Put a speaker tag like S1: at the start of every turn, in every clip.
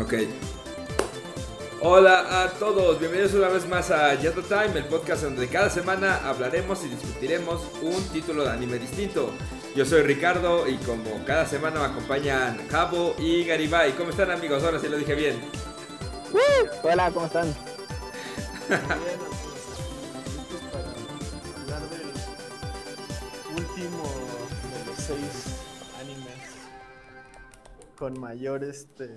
S1: Ok. Hola a todos, bienvenidos una vez más a Yato Time, el podcast donde cada semana hablaremos y discutiremos un título de anime distinto. Yo soy Ricardo y como cada semana me acompañan Jabo y Garibay. ¿Cómo están amigos? Ahora sí lo dije bien.
S2: Hola, ¿cómo están?
S3: con mayor este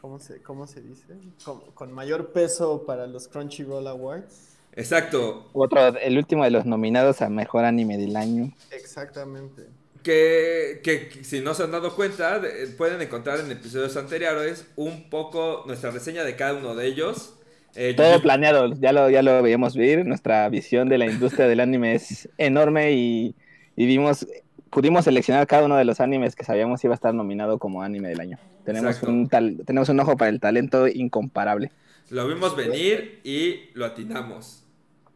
S3: ¿cómo se, cómo se dice? Con, con mayor peso para los Crunchyroll Awards.
S1: Exacto.
S2: Otro, el último de los nominados a mejor anime del año.
S3: Exactamente.
S1: Que, que, que si no se han dado cuenta, de- pueden encontrar en episodios anteriores un poco nuestra reseña de cada uno de ellos. Eh,
S2: Todo
S1: yo-
S2: planeado, ya lo, ya lo veíamos ver. Nuestra visión de la industria del anime es enorme y, y vimos, pudimos seleccionar cada uno de los animes que sabíamos iba a estar nominado como anime del año. Tenemos
S1: Exacto.
S2: un, tal, tenemos un ojo para el talento incomparable.
S1: Lo vimos venir y lo atinamos.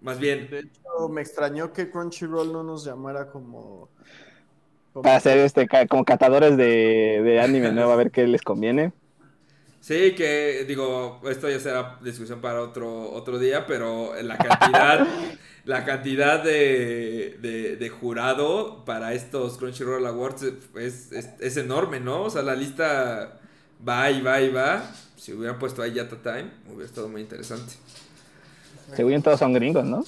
S1: Más bien,
S3: De hecho, me extrañó que Crunchyroll no nos llamara como, como-
S2: Para hacer este como catadores de, de anime nuevo, a ver qué les conviene.
S1: sí que digo, esto ya será discusión para otro, otro día, pero la cantidad, la cantidad de, de, de jurado para estos Crunchyroll Awards es, es, es enorme, ¿no? O sea, la lista va y va y va. Si hubieran puesto ahí Yata Time, hubiera estado muy interesante.
S2: Según todos son gringos, ¿no?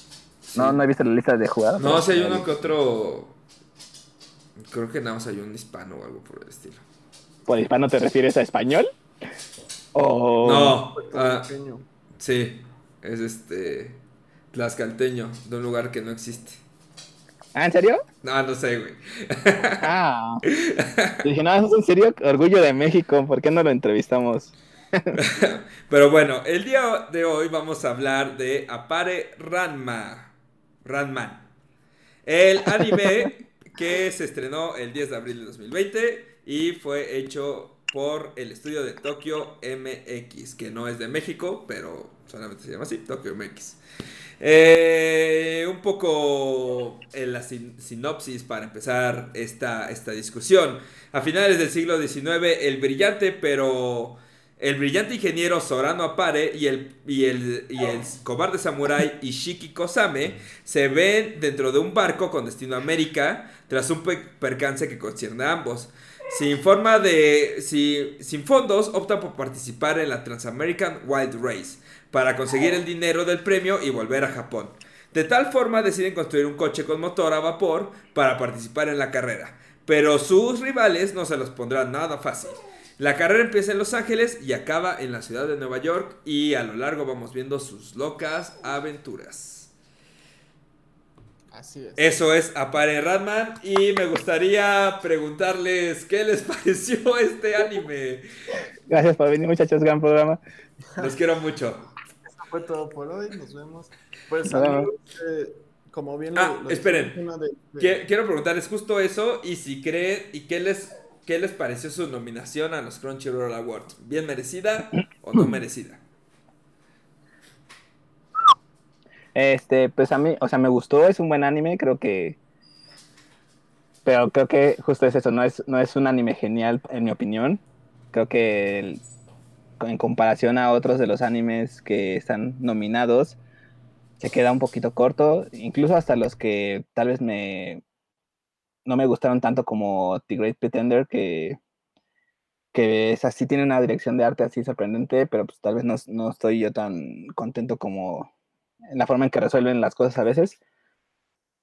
S2: No, no he visto la lista de jugadas.
S1: No, si hay uno que otro. Creo que nada más hay un hispano o algo por el estilo.
S2: ¿Por hispano te refieres a español? O...
S1: No, ah, sí, es este. Tlaxcalteño, de un lugar que no existe.
S2: ¿Ah, en serio?
S1: No, no sé, güey.
S2: Ah. Dije, no, ¿eso es en serio? Orgullo de México, ¿por qué no lo entrevistamos?
S1: Pero bueno, el día de hoy vamos a hablar de Apare Ranma. Ranman. El anime que se estrenó el 10 de abril de 2020 y fue hecho por el estudio de Tokyo MX, que no es de México, pero solamente se llama así, Tokyo MX. Eh, un poco en la sin- sinopsis para empezar esta, esta discusión. A finales del siglo XIX, el brillante, pero el brillante ingeniero Sorano Apare y el, y el, y el cobarde samurái Ishiki Kosame se ven dentro de un barco con destino a América tras un pe- percance que concierne a ambos. Sin forma de. si- sin fondos, optan por participar en la Transamerican Wild Race para conseguir el dinero del premio y volver a Japón. De tal forma deciden construir un coche con motor a vapor para participar en la carrera. Pero sus rivales no se los pondrán nada fácil. La carrera empieza en Los Ángeles y acaba en la ciudad de Nueva York y a lo largo vamos viendo sus locas aventuras.
S3: Así es.
S1: Eso es Apare Ratman y me gustaría preguntarles qué les pareció este anime.
S2: Gracias por venir, muchachos, gran programa.
S1: Los quiero mucho.
S3: Eso fue todo por hoy. Nos vemos. Pues, amigos, eh, como bien lo-
S1: Ah,
S3: lo
S1: esperen.
S3: de- de-
S1: Quiero preguntarles justo eso y si creen y qué les, qué les pareció su nominación a los Crunchyroll Awards. ¿Bien merecida o no merecida?
S2: Este, pues a mí, o sea, me gustó, es un buen anime, creo que. Pero creo que justo es eso, no es, no es un anime genial, en mi opinión. Creo que en comparación a otros de los animes que están nominados, se queda un poquito corto, incluso hasta los que tal vez me no me gustaron tanto como The Great Pretender, que, que es así, tiene una dirección de arte así sorprendente, pero pues tal vez no, no estoy yo tan contento como la forma en que resuelven las cosas a veces.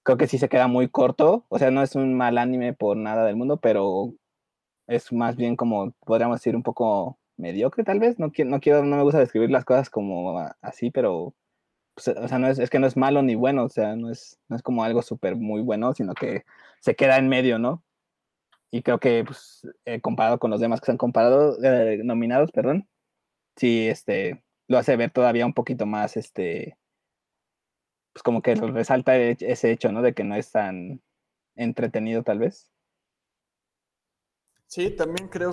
S2: Creo que sí se queda muy corto. O sea, no es un mal anime por nada del mundo, pero es más bien como, podríamos decir, un poco mediocre, tal vez. No, no quiero, no me gusta describir las cosas como así, pero pues, o sea, no es, es que no es malo ni bueno, o sea, no es, no es como algo súper muy bueno, sino que se queda en medio, ¿no? Y creo que, pues, eh, comparado con los demás que se han comparado, eh, nominados, perdón, sí, este, lo hace ver todavía un poquito más, este, pues como que resalta e- ese hecho, ¿no? De que no es tan entretenido tal vez.
S3: Sí, también creo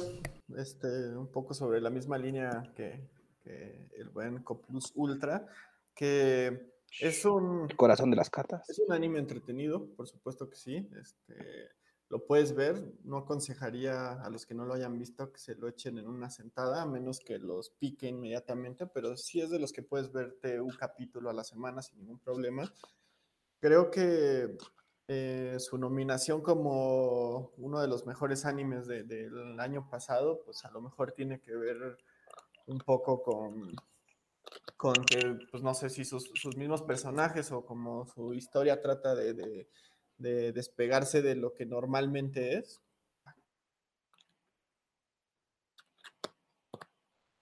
S3: este, un poco sobre la misma línea que, que el buen Coplus Ultra, que es un,
S2: Corazón de las cartas.
S3: es un anime entretenido, por supuesto que sí. Este, lo puedes ver. No aconsejaría a los que no lo hayan visto que se lo echen en una sentada, a menos que los pique inmediatamente, pero sí es de los que puedes verte un capítulo a la semana sin ningún problema. Creo que eh, su nominación como uno de los mejores animes del año pasado, pues a lo mejor tiene que ver un poco con, con que, pues no sé si sus, mismos personajes o como su historia trata de, despegarse de lo que normalmente es.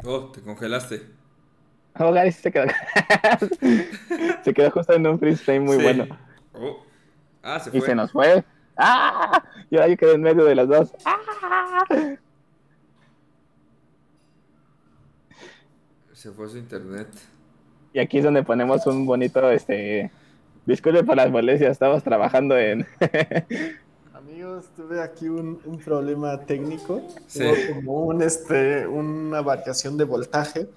S1: Oh, te congelaste.
S2: Oh, Gary se quedó. se quedó justo en un freestyle muy bueno.
S1: Oh. Ah, se fue.
S2: Y se nos fue. ¡Ah! Yo ahí quedé en medio de las dos. ¡Ah!
S1: Se fue su internet.
S2: Y aquí es donde ponemos un bonito, este... Disculpe por las molestias, estamos trabajando en...
S3: Amigos, tuve aquí un, problema técnico. Sí. como un, este, una variación de voltaje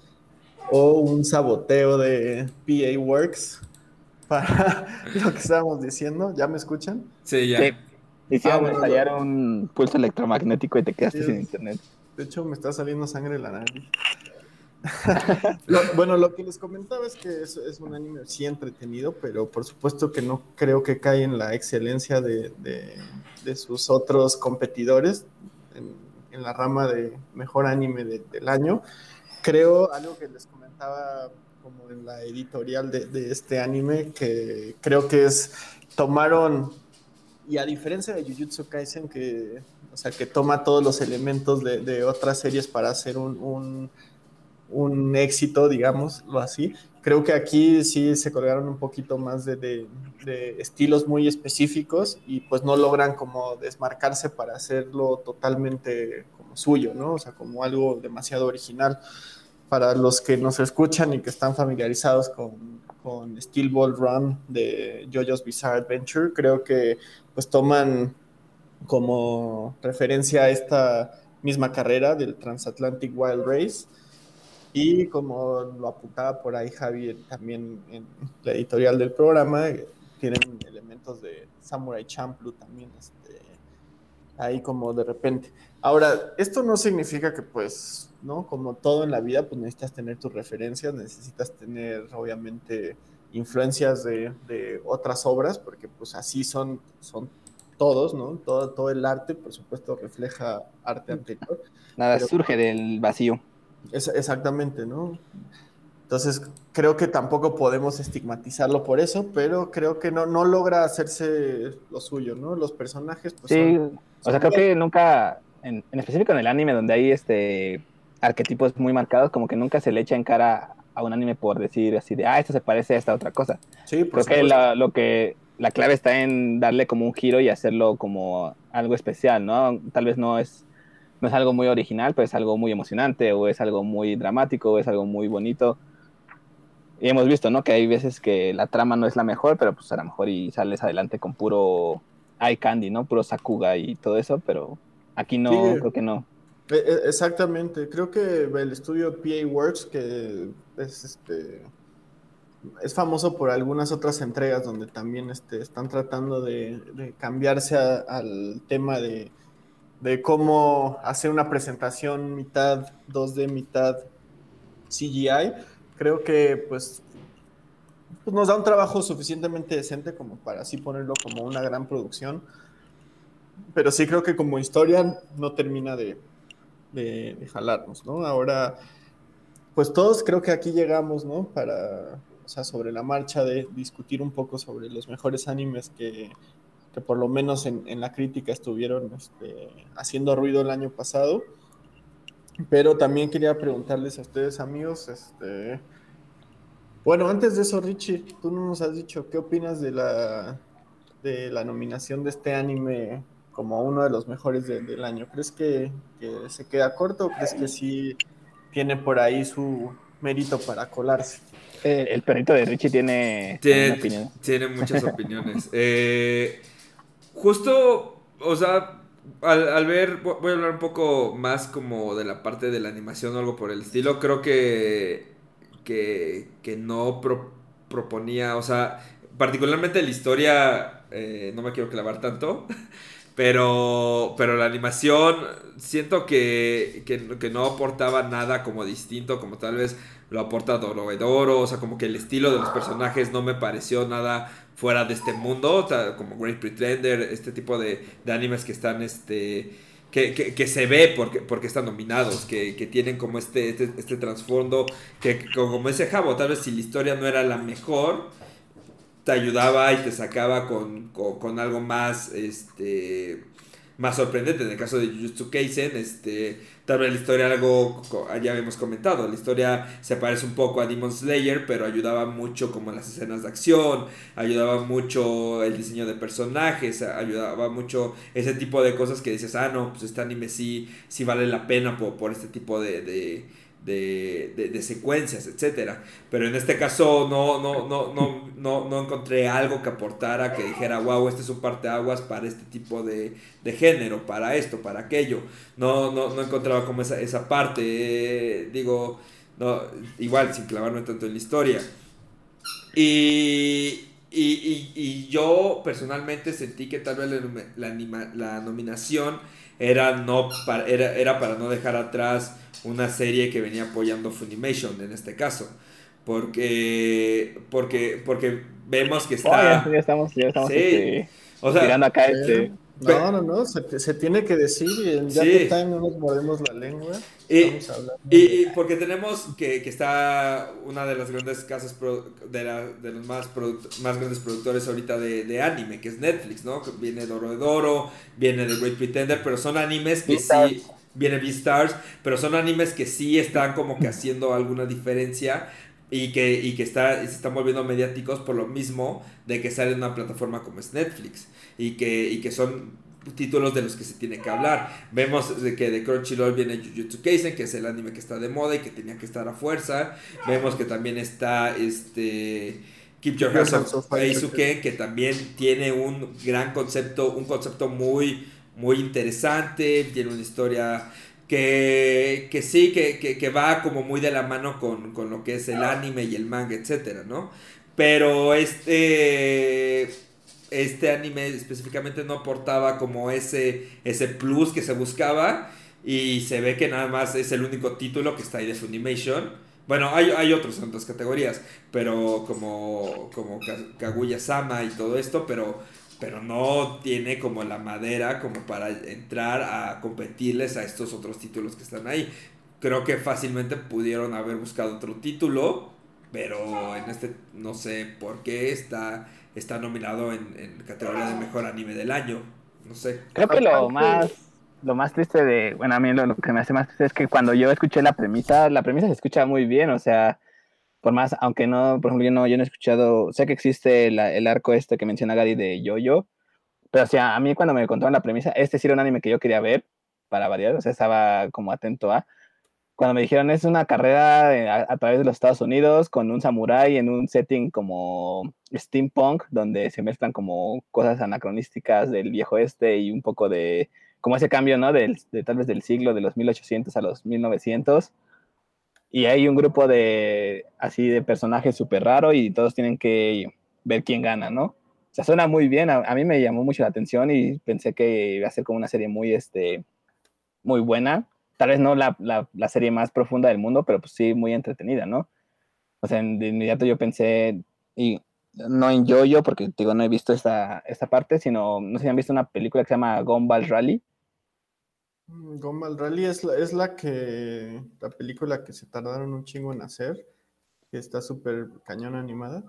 S3: o un saboteo de PA Works para lo que estábamos diciendo. ¿Ya me escuchan?
S1: Sí, ya. Sí.
S2: Hicieron ah, estallar un pulso electromagnético y te quedaste sin internet.
S3: De hecho, me está saliendo sangre de la nariz. bueno, lo que les comentaba es que es, es, un anime sí entretenido, pero por supuesto que no creo que cae en la excelencia de, sus otros competidores en, la rama de mejor anime del año. Creo, algo que les comentaba como en la editorial de, este anime, que creo que es, tomaron, y a diferencia de Jujutsu Kaisen, que, o sea, que toma todos los elementos de, de otras series para hacer un, un, un, éxito, digámoslo así, creo que aquí sí se colgaron un poquito más de, de, estilos muy específicos y pues no logran como desmarcarse para hacerlo totalmente como suyo, ¿no? O sea, como algo demasiado original. Para los que nos escuchan y que están familiarizados con, con Steel Ball Run de JoJo's Bizarre Adventure, creo que pues toman como referencia a esta misma carrera del Transatlantic Wild Race y como lo apuntaba por ahí Javier también en la editorial del programa, tienen elementos de Samurai Champloo también este, ahí como de repente. Ahora, esto no significa que pues ¿no? Como todo en la vida, pues necesitas tener tus referencias, necesitas tener, obviamente, influencias de, otras obras, porque pues así son, son todos, ¿no? Todo, todo el arte, por supuesto, refleja arte anterior.
S2: Nada surge del vacío.
S3: Es, exactamente, ¿no? Entonces, creo que tampoco podemos estigmatizarlo por eso, pero creo que no, no logra hacerse lo suyo, ¿no? Los personajes, pues.
S2: Sí, o sea, creo que nunca, en, en específico en el anime, donde hay este arquetipos muy marcados, como que nunca se le echa en cara a un anime por decir así de, ah, esto se parece a esta otra cosa.
S3: Sí,
S2: Creo que la, lo que la clave está en darle como un giro y hacerlo como algo especial, ¿no? Tal vez no es, no es algo muy original, pero es algo muy emocionante, o es algo muy dramático, o es algo muy bonito. Y hemos visto, ¿no? Que hay veces que la trama no es la mejor, pero pues a lo mejor y sales adelante con puro eye candy, ¿no? Puro sakuga y todo eso, pero aquí no, creo que no.
S3: E, e, exactamente, creo que el estudio PA Works, que es este es famoso por algunas otras entregas donde también este, están tratando de, cambiarse al tema de, cómo hacer una presentación mitad 2D, mitad CGI. Creo que pues, pues, nos da un trabajo suficientemente decente como para así ponerlo como una gran producción. Pero sí creo que como historia no termina de, de, jalarnos, ¿no? Ahora, pues todos creo que aquí llegamos, ¿no? Para, o sea, sobre la marcha de discutir un poco sobre los mejores animes que, que por lo menos en, en la crítica estuvieron este, haciendo ruido el año pasado. Pero también quería preguntarles a ustedes, amigos, este... Bueno, antes de eso, Richie, tú no nos has dicho qué opinas de la, de la nominación de este anime como uno de los mejores del año. ¿Crees que, se queda corto o crees que sí tiene por ahí su mérito para colarse?
S2: Eh, el perrito de Richie tiene,
S1: tiene, tiene muchas opiniones. Eh, justo, o sea, al, ver, voy a hablar un poco más como de la parte de la animación o algo por el estilo. Creo que, que, no proponía, o sea, particularmente la historia, eh, no me quiero clavar tanto. Pero, pero la animación siento que, que, que, no aportaba nada como distinto, como tal vez lo aporta Doro o sea, como que el estilo de los personajes no me pareció nada fuera de este mundo, como Great Pretender, este tipo de, de animes que están, este, que, que, se ve porque, porque están nominados, que, que tienen como este, este, este trasfondo, que como ese Jabo, tal vez si la historia no era la mejor, te ayudaba y te sacaba con, con, algo más, este, más sorprendente. En el caso de Jujutsu Kaisen, este, tal vez la historia algo, ya habíamos comentado, la historia se parece un poco a Demon Slayer, pero ayudaba mucho como las escenas de acción, ayudaba mucho el diseño de personajes, ayudaba mucho ese tipo de cosas que dices, ah, no, pues este anime sí, sí vale la pena por, por este tipo de de, de, secuencias, etcétera. Pero en este caso no, no, no, no, no, no encontré algo que aportara que dijera, wow, este es un parteaguas para este tipo de, de género, para esto, para aquello. No, no, no encontraba como esa, esa parte, eh, digo, no, igual, sin clavarme tanto en la historia. Y, y, y, yo personalmente sentí que tal vez la, la nominación era, no para, era, era para no dejar atrás una serie que venía apoyando Funimation en este caso. Porque, porque, porque vemos que está...
S2: ya, estamos, ya estamos este, tirando acá este...
S3: No, no, no, se, se, tiene que decir y en sí. Time no nos mordemos la lengua.
S1: Y, y, porque tenemos que, que, está una de las grandes casas de, la, de los más, más grandes productores ahorita de, de, anime, que es Netflix, ¿no? Viene Doro de Doro, viene The Great Pretender, pero son animes que sí viene Beastars, pero son animes que sí están como que haciendo alguna diferencia y que, y que está, se están volviendo mediáticos por lo mismo de que sale en una plataforma como es Netflix y que, y que son títulos de los que se tiene que hablar. Vemos de que de Crunchyroll viene Jujutsu Kaisen, que es el anime que está de moda y que tenía que estar a fuerza. Vemos que también está este Keep Your Hands Off que también tiene un gran concepto, un concepto muy muy interesante, tiene una historia que, que sí, que, que, va como muy de la mano con, con, lo que es el anime y el manga, etcétera, ¿no? Pero este, este anime específicamente no aportaba como ese, ese plus que se buscaba y se ve que nada más es el único título que está ahí de Funimation. Bueno, hay, hay otros en otras categorías, pero como, como Kaguya-sama y todo esto, pero pero no tiene como la madera como para entrar a competirles a estos otros títulos que están ahí. Creo que fácilmente pudieron haber buscado otro título, pero en este no sé por qué está, está nominado en, en categoría de mejor anime del año. No sé.
S2: Creo que lo más lo más triste de, bueno, a mí lo, lo, que me hace más triste es que cuando yo escuché la premisa, la premisa se escucha muy bien, o sea, por más, aunque no, por ejemplo, yo no, yo no he escuchado, sé que existe el arco este que menciona Gary de Yo-Yo, pero o sea, a mí cuando me contaron la premisa, este sí era un anime que yo quería ver, para variar, o sea, estaba como atento a. Cuando me dijeron es una carrera a, través de los Estados Unidos con un samurái en un setting como steampunk, donde se mezclan como cosas anacronísticas del viejo este y un poco de, como ese cambio, ¿no? Del, de tal vez del siglo de los 1800 a los 1900 y hay un grupo de así de personajes súper raro y todos tienen que ver quién gana, ¿no? O sea, suena muy bien, a, mí me llamó mucho la atención y pensé que iba a ser como una serie muy, este, muy buena. Tal vez no la, la, la serie más profunda del mundo, pero pues sí muy entretenida, ¿no? O sea, de inmediato yo pensé, y no en yo-yo, porque digo, no he visto esta, esta parte, sino, no sé si han visto una película que se llama Gumball Rally,
S3: Gumball Rally es la, es la que, la película que se tardaron un chingo en hacer, que está súper cañón animada.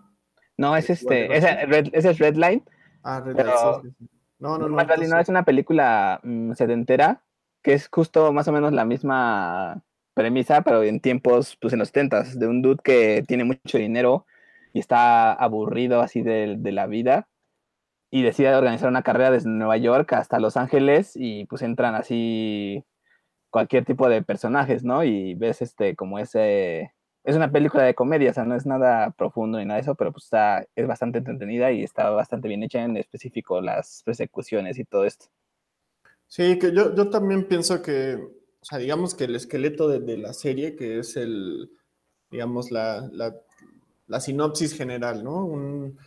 S2: No, es este, ese, es Redline.
S3: Ah, Redline. No, no, no.
S2: Rally no es una película mm, sedentera, que es justo más o menos la misma premisa, pero en tiempos, pues en los tentas, de un dude que tiene mucho dinero y está aburrido así de, de la vida y decide organizar una carrera desde Nueva York hasta Los Ángeles y pues entran así cualquier tipo de personajes, ¿no? Y ves este como ese es una película de comedia, o sea, no es nada profundo ni nada de eso, pero pues está es bastante entretenida y está bastante bien hecha en específico las persecuciones y todo esto.
S3: Sí, que yo, yo también pienso que, o sea, digamos que el esqueleto de, de la serie, que es el, digamos, la, la, la sinopsis general, ¿no? Un,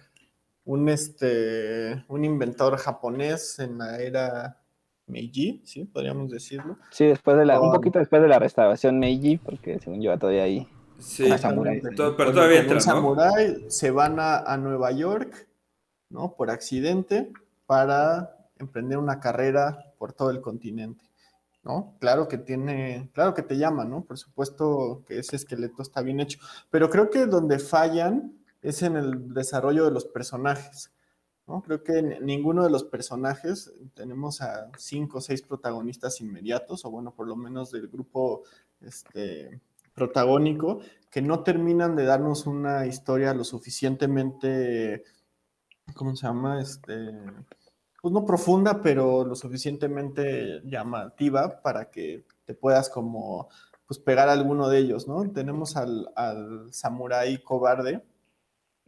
S3: un, este, un inventor japonés en la era Meiji, ¿sí? Podríamos decirlo.
S2: Sí, después de la, un poquito después de la restauración Meiji, porque según yo todavía ahí.
S1: Sí, pero todavía entra, ¿no?
S3: se van a, a, Nueva York, ¿no? Por accidente, para emprender una carrera por todo el continente, ¿no? Claro que tiene, claro que te llama, ¿no? Por supuesto que ese esqueleto está bien hecho, pero creo que donde fallan es en el desarrollo de los personajes. ¿no? Creo que ninguno de los personajes, tenemos a cinco o seis protagonistas inmediatos, o bueno, por lo menos del grupo este, protagónico, que no terminan de darnos una historia lo suficientemente, ¿cómo se llama? Este, pues no profunda, pero lo suficientemente llamativa para que te puedas como pues pegar a alguno de ellos, ¿no? Tenemos al, al samurái cobarde,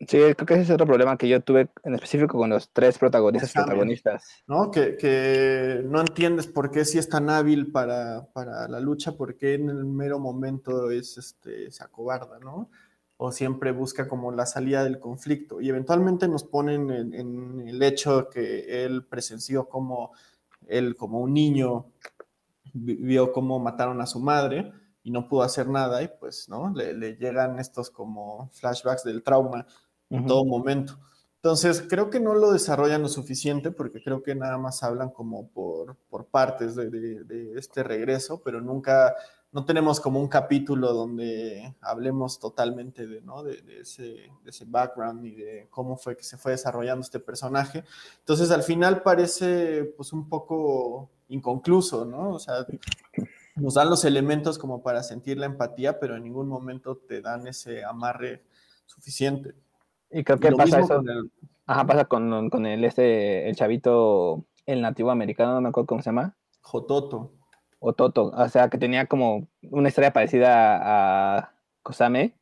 S2: Sí, creo que ese es otro problema que yo tuve en específico con los tres protagonistas protagonistas.
S3: ¿No? Que, no entiendes por qué si es tan hábil para, la lucha, por qué en el mero momento es este, se acobarda, ¿no? O siempre busca como la salida del conflicto. Y eventualmente nos ponen en, el hecho que él presenció como él, como un niño, vio cómo mataron a su madre y no pudo hacer nada y pues, ¿no? Le, le llegan estos como flashbacks del trauma en todo momento. Entonces, creo que no lo desarrollan lo suficiente porque creo que nada más hablan como por, por partes de, de, este regreso, pero nunca, no tenemos como un capítulo donde hablemos totalmente de, ¿no? de, ese, de ese background y de cómo fue que se fue desarrollando este personaje. Entonces, al final parece pues un poco inconcluso, ¿no? O sea, nos dan los elementos como para sentir la empatía, pero en ningún momento te dan ese amarre suficiente.
S2: Y creo que pasa eso. Ajá, pasa con, con, el, este, el chavito, el nativo americano, no me acuerdo cómo se llama.
S3: Jototo.
S2: O Toto, o sea, que tenía como una historia parecida a Kosame.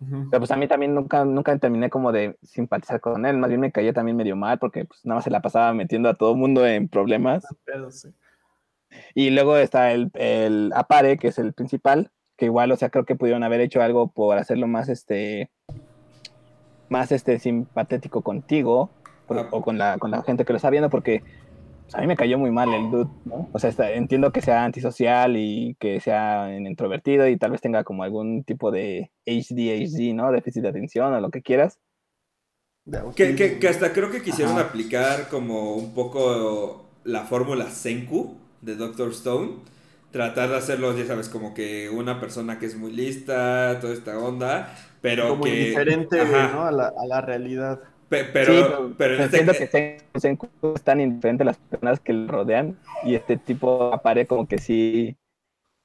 S2: Pero pues a mí también nunca, nunca terminé como de simpatizar con él, más bien me caía también medio mal porque pues nada más se la pasaba metiendo a todo el mundo en problemas. Y luego está el, el Apare, que es el principal, que igual, o sea, creo que pudieron haber hecho algo por hacerlo más, este, más este, simpatético contigo ah. o con la, con la gente que lo está viendo, porque pues, a mí me cayó muy mal el dude, ¿no? O sea, entiendo que sea antisocial y que sea introvertido y tal vez tenga como algún tipo de HDHD, ¿no? Déficit de atención o lo que quieras.
S1: Que, que, hasta creo que quisieron aplicar como un poco la fórmula Senku de Doctor Stone. Tratar de hacerlo, ya sabes, como que una persona que es muy lista, toda esta onda, pero
S3: como
S1: que,
S3: indiferente ¿no? a, la, a la realidad.
S1: pero, pero,
S2: este que están indiferentes las personas que le rodean y este tipo aparece como que sí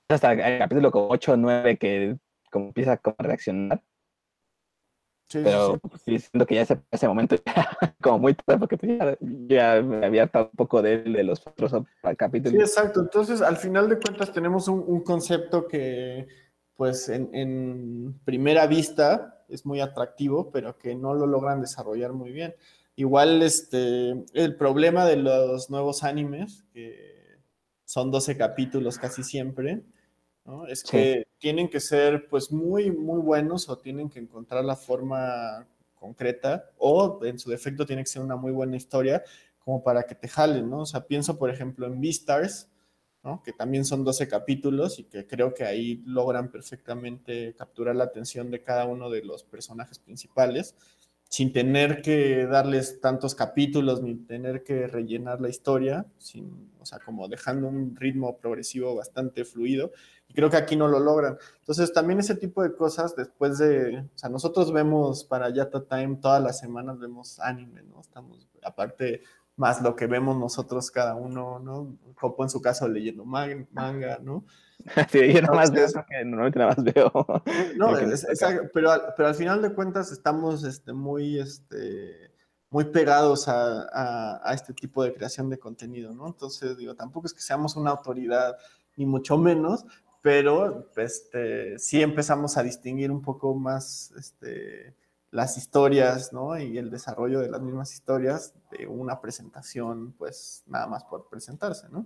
S2: hasta el capítulo como 8 o 9 que como empieza a reaccionar sí, pero sí, siento que ya ese, ese momento ya, como muy tarde porque pues ya, ya, me había hartado un poco de, de los otros capítulos.
S3: Sí, exacto. Entonces, al final de cuentas tenemos un, un concepto que pues en, primera vista es muy atractivo, pero que no lo logran desarrollar muy bien. Igual este, el problema de los nuevos animes, que son 12 capítulos casi siempre, es que tienen que ser pues muy, muy buenos o tienen que encontrar la forma concreta o en su defecto tiene que ser una muy buena historia como para que te jalen, ¿no? O sea, pienso por ejemplo en Beastars, que también son 12 capítulos y que creo que ahí logran perfectamente capturar la atención de cada uno de los personajes principales, sin tener que darles tantos capítulos ni tener que rellenar la historia, sin, o sea, como dejando un ritmo progresivo bastante fluido. Y creo que aquí no lo logran. Entonces, también ese tipo de cosas, después de, o sea, nosotros vemos para Yata Time todas las semanas, vemos anime, ¿no? Estamos, aparte, más lo que vemos nosotros cada uno, ¿no? Copo en su caso leyendo manga, ¿no?
S2: Sí, yo nada más veo que normalmente nada más veo.
S3: No, pero, pero al final de cuentas estamos este, muy, este, muy pegados a, a, este tipo de creación de contenido, ¿no? Entonces, digo, tampoco es que seamos una autoridad, ni mucho menos, pero este, sí empezamos a distinguir un poco más este, las historias, ¿no? Y el desarrollo de las mismas historias de una presentación, pues nada más por presentarse, ¿no?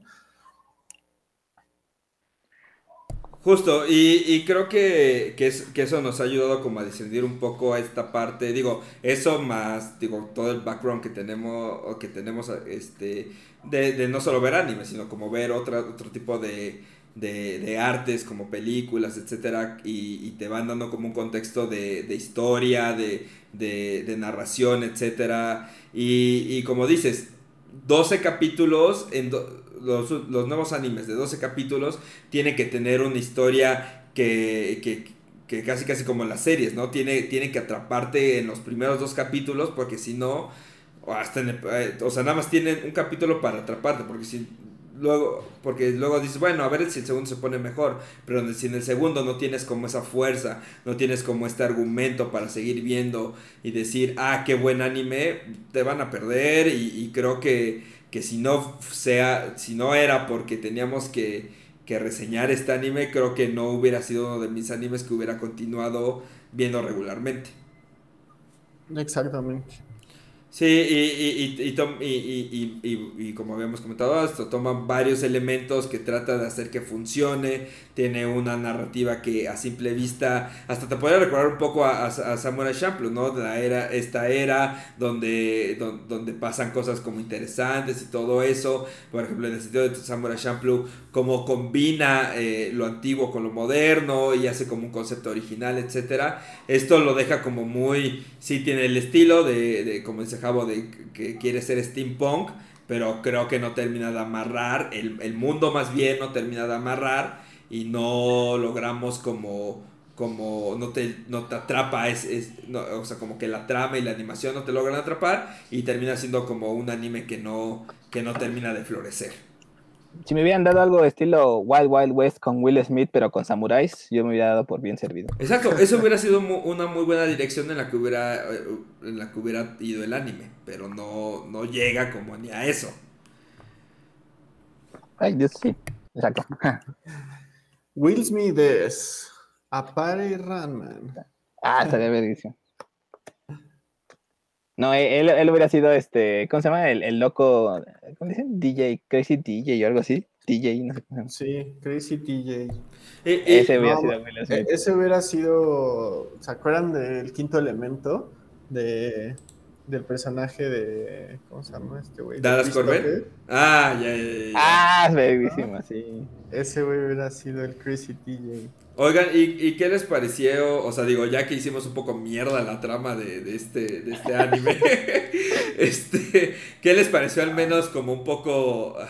S1: Justo, y, creo que, que, eso nos ha ayudado como a discernir un poco a esta parte, digo, eso más, digo, todo el background que tenemos, que tenemos, este, de, no solo ver anime, sino como ver otra, otro tipo de, de, artes, como películas, etcétera, y, te van dando como un contexto de, historia, de, narración, etcétera, y, como dices, 12 capítulos en los, nuevos animes de 12 capítulos tienen que tener una historia que, casi casi como las series, ¿no? Tiene, tiene que atraparte en los primeros dos capítulos porque si no, hasta eh, o sea, nada más tienen un capítulo para atraparte porque si luego porque luego dices, bueno, a ver si el segundo se pone mejor, pero si en el segundo no tienes como esa fuerza, no tienes como este argumento para seguir viendo y decir, ah, qué buen anime, te van a perder y creo que que si no sea, si no era porque teníamos que, que reseñar este anime, creo que no hubiera sido uno de mis animes que hubiera continuado viendo regularmente.
S3: Exactamente.
S1: Sí, y, y, y, y, como habíamos comentado, esto toma varios elementos que trata de hacer que funcione, tiene una narrativa que a simple vista hasta te puede recordar un poco a, a, Samurai Champloo, ¿no? De la era, esta era donde, donde, pasan cosas como interesantes y todo eso, por ejemplo, en el sentido de Samurai Champloo, cómo combina eh, lo antiguo con lo moderno y hace como un concepto original, etcétera. Esto lo deja como muy, sí tiene el estilo de, de como dice de que quiere ser steampunk, pero creo que no termina de amarrar, el, mundo más bien no termina de amarrar y no logramos como como no te, no atrapa, es, o sea, como que la trama y la animación no te logran atrapar y termina siendo como un anime que no, que no termina de florecer
S2: si me hubieran dado algo de estilo Wild Wild West con Will Smith, pero con samuráis, yo me hubiera dado por bien servido.
S1: Exacto, eso hubiera sido una muy buena dirección en la que hubiera, eh, en la que hubiera ido el anime, pero no, no llega como ni a eso.
S2: Ay, Dios, sí, exacto.
S3: Will Smith es Apare Ranman.
S2: Ah, estaría vergüenza. No, e, él, él, hubiera sido este, ¿cómo se llama? El, el loco, ¿cómo dicen? DJ, Crazy DJ o algo así. DJ, no sé
S3: cómo Sí, Crazy DJ.
S2: ese hubiera sido
S3: Ese hubiera sido, ¿se acuerdan del quinto elemento? De, del personaje de, ¿cómo se llama este güey?
S1: Dallas Corbett. Ah, ya, ya, ya.
S2: Ah, es sí.
S3: Ese güey hubiera sido el Crazy DJ.
S1: Oigan, ¿y, qué les pareció? O sea, digo, ya que hicimos un poco mierda la trama de, este, de este anime, este, ¿qué les pareció al menos como un poco ah,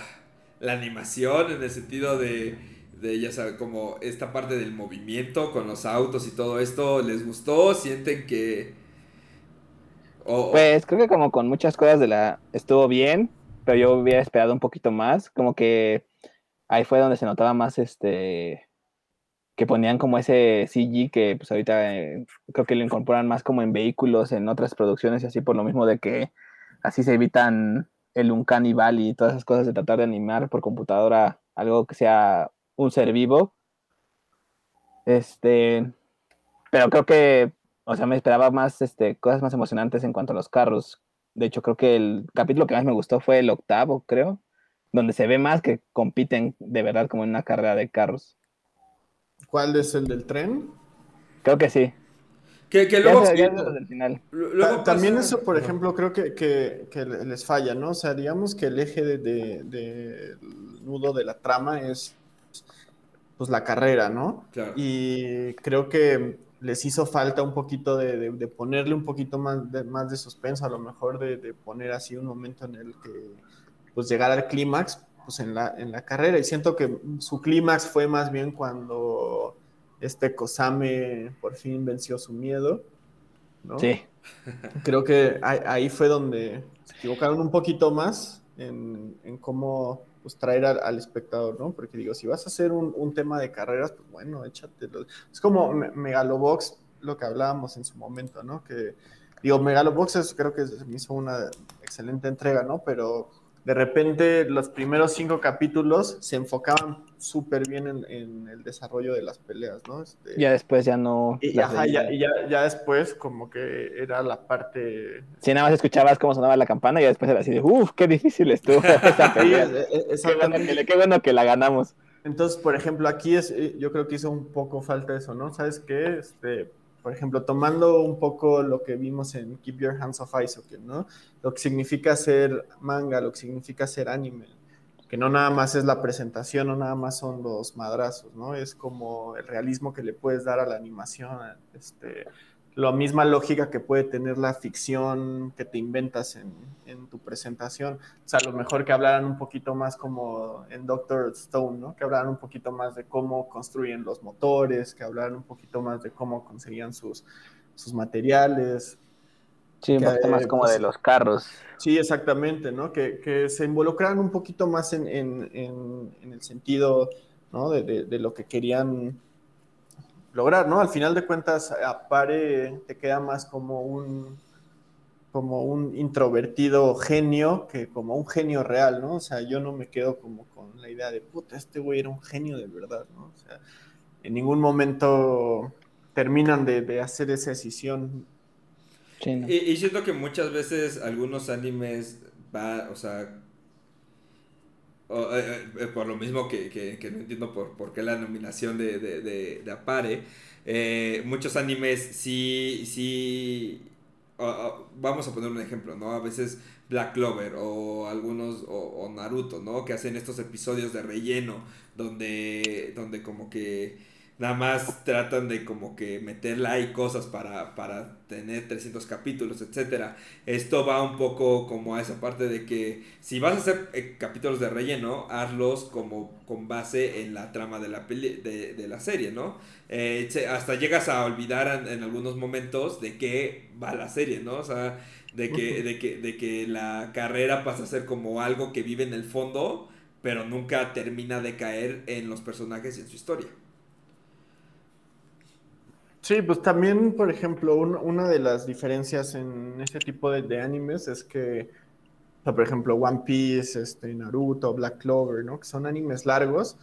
S1: la animación en el sentido de, de, ya saben, como esta parte del movimiento con los autos y todo esto? ¿Les gustó? ¿Sienten que...?
S2: pues creo que como con muchas cosas de la... estuvo bien, pero yo hubiera esperado un poquito más, como que ahí fue donde se notaba más este que ponían como ese CG que pues ahorita eh, creo que lo incorporan más como en vehículos, en otras producciones y así por lo mismo de que así se evitan el Uncanny Valley y todas esas cosas de tratar de animar por computadora algo que sea un ser vivo. Este, pero creo que, o sea, me esperaba más este, cosas más emocionantes en cuanto a los carros. De hecho, creo que el capítulo que más me gustó fue el octavo, creo, donde se ve más que compiten de verdad como en una carrera de carros.
S3: ¿Cuál es el del tren?
S2: Creo que sí.
S1: Que, luego,
S3: también eso, por ejemplo, creo que, les falla, ¿no? O sea, digamos que el eje de, nudo de la trama es pues la carrera, ¿no? Y creo que les hizo falta un poquito de, ponerle un poquito más de, más de suspenso, a lo mejor de, poner así un momento en el que pues llegar al clímax, pues en la, en la carrera. Y siento que su clímax fue más bien cuando este Kosame por fin venció su miedo. ¿no?
S2: Sí.
S3: Creo que ahí, fue donde se equivocaron un poquito más en, cómo pues, traer al, espectador, ¿no? Porque digo, si vas a hacer un, tema de carreras, pues bueno, échatelo. Es como Megalobox, lo que hablábamos en su momento, ¿no? Que digo, Megalobox creo que me hizo una excelente entrega, ¿no? Pero de repente los primeros cinco capítulos se enfocaban súper bien en, el desarrollo de las peleas, ¿no? Este,
S2: ya después ya no...
S3: Y, ya, ya, después como que era la parte...
S2: Sí, nada más escuchabas cómo sonaba la campana y después era así de, uff, qué difícil estuvo esa pelea. qué, bueno que, qué bueno que la ganamos.
S3: Entonces, por ejemplo, aquí es, eh, yo creo que hizo un poco falta eso, ¿no? ¿Sabes qué? Este, por ejemplo, tomando un poco lo que vimos en Keep Your Hands Off Isoken, ¿no? Lo que significa ser manga, lo que significa ser anime, que no nada más es la presentación, no nada más son los madrazos, ¿no? Es como el realismo que le puedes dar a la animación, este, la misma lógica que puede tener la ficción que te inventas en, en, tu presentación. O sea, a lo mejor que hablaran un poquito más como en Doctor Stone, ¿no? Que hablaran un poquito más de cómo construyen los motores, que hablaran un poquito más de cómo conseguían sus, sus materiales.
S2: Sí, un poquito más como pues, de los carros.
S3: Sí, exactamente, ¿no? Que, que se involucraran un poquito más en, en, en el sentido, ¿no? De, de, de lo que querían lograr, ¿no? Al final de cuentas, Apare te queda más como un como un introvertido genio que como un genio real, ¿no? O sea, yo no me quedo como con la idea de, puta, este güey era un genio de verdad, ¿no? O sea, en ningún momento terminan de, de hacer esa decisión.
S1: Sí, ¿no? y, y, siento que muchas veces algunos animes va, o sea, o, eh, eh, por lo mismo que, que, que, no entiendo por, por qué la nominación de, de, de, de Apare. Eh, muchos animes sí, sí, o, o, vamos a poner un ejemplo, ¿no? A veces Black Clover o algunos, o, Naruto, ¿no? Que hacen estos episodios de relleno donde, donde como que nada más tratan de como que meterle ahí cosas para, para tener 300 capítulos, etcétera. Esto va un poco como a esa parte de que si vas a hacer eh, capítulos de relleno, hazlos como con base en la trama de la, peli de, de la serie, ¿no? Eh, hasta llegas a olvidar en, en, algunos momentos de qué va la serie, ¿no? O sea, de que, de, que, de que la carrera pasa a ser como algo que vive en el fondo, pero nunca termina de caer en los personajes y en su historia.
S3: Sí, pues también, por ejemplo, un, una de las diferencias en este tipo de, animes es que, por ejemplo, One Piece, este, Naruto, Black Clover, ¿no? Que son animes largos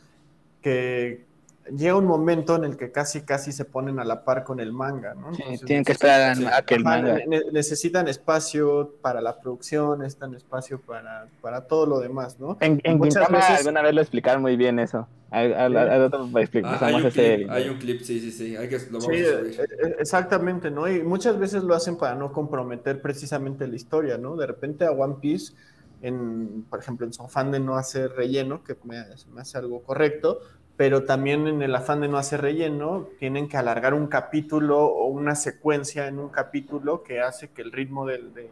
S3: que llega un momento en el que casi casi se ponen a la par con el manga, ¿no?
S2: Entonces, sí, tienen que esperar a, a que el manga...
S3: Ne necesitan espacio para la producción, necesitan espacio para, para todo lo demás, ¿no?
S2: En, en muchas veces... alguna vez lo explicaron muy bien eso. Hay,
S1: un clip, hay, un clip, sí, sí, sí, hay que, lo vamos
S3: sí, a subir. Exactamente, ¿no? Y muchas veces lo hacen para no comprometer precisamente la historia, ¿no? De repente a One Piece, en, por ejemplo, en su afán de no hacer relleno, que me, me hace algo correcto, pero también en el afán de no hacer relleno, tienen que alargar un capítulo o una secuencia en un capítulo que hace que el ritmo del, del,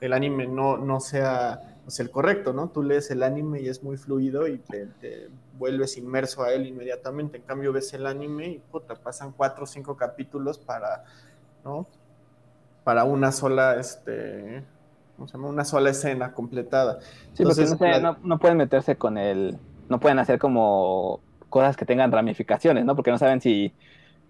S3: del anime no, no sea pues, el correcto, ¿no? Tú lees el anime y es muy fluido y te, te, vuelves inmerso a él inmediatamente. En cambio, ves el anime y puta, pasan cuatro o cinco capítulos para, ¿no? Para una sola, este, ¿cómo se llama? Una sola escena completada.
S2: Sí, Entonces, porque no, la... no, no pueden meterse con el, no pueden hacer como cosas que tengan ramificaciones, ¿no? Porque no saben si,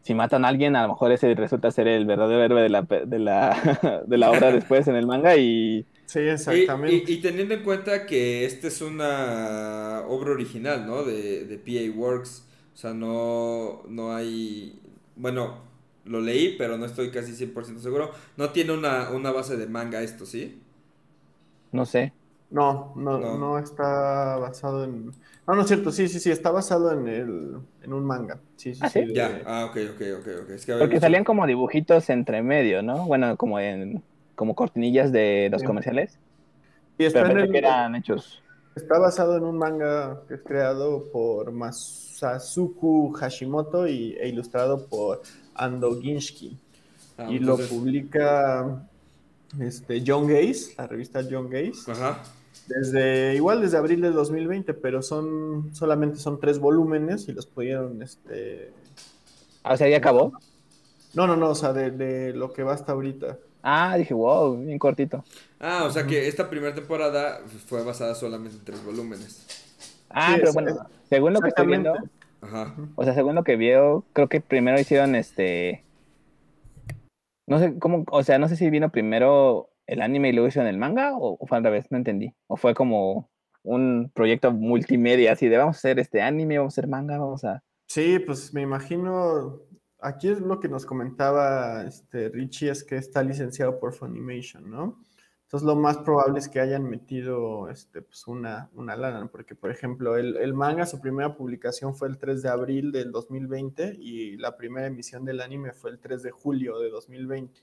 S2: si matan a alguien, a lo mejor ese resulta ser el verdadero héroe de la, de la, de la obra después en el manga y...
S3: Sí, exactamente.
S1: Y, y, y, teniendo en cuenta que esta es una obra original, ¿no? De, de PA Works, o sea, no, no hay... Bueno, lo leí, pero no estoy casi 100% seguro. No tiene una, una base de manga esto, ¿sí?
S2: No sé.
S3: No, no, no, no, está basado en. No, no es cierto, sí, sí, sí, está basado en el, en un manga. Sí, sí,
S2: ¿Ah,
S3: sí.
S1: De... Ya, ah, ok, ok, ok, ok. Es que
S2: Porque salían como dibujitos entre medio, ¿no? Bueno, como en como cortinillas de los sí. comerciales.
S3: Y está
S2: Pero
S3: en el,
S2: que eran hechos.
S3: Está basado en un manga que es creado por Masasuku Hashimoto y, e ilustrado por Ando Ginshiki. Ah, y entonces... lo publica este, John Gaze, la revista John Gaze.
S1: Ajá.
S3: Desde, igual desde abril de 2020, pero son, solamente son tres volúmenes y los pudieron, este...
S2: Ah, o sea, ¿ya acabó?
S3: No, no, no, o sea, de, de lo que va hasta ahorita.
S2: Ah, dije, wow, bien cortito.
S1: Ah, o sea que esta primera temporada fue basada solamente en tres volúmenes.
S2: Ah, sí, pero bueno, es, según lo que estoy viendo,
S1: Ajá.
S2: o sea, según lo que veo, creo que primero hicieron este, no sé cómo, o sea, no sé si vino primero el anime y luego hicieron el manga o, o fue no entendí. O fue como un proyecto multimedia, así de vamos a hacer este anime, vamos a hacer manga, vamos a...
S3: Sí, pues me imagino, aquí es lo que nos comentaba este Richie, es que está licenciado por Funimation, ¿no? Entonces lo más probable es que hayan metido este, pues una, una lana, porque por ejemplo el, el, manga, su primera publicación fue el 3 de abril del 2020 y la primera emisión del anime fue el 3 de julio de 2020.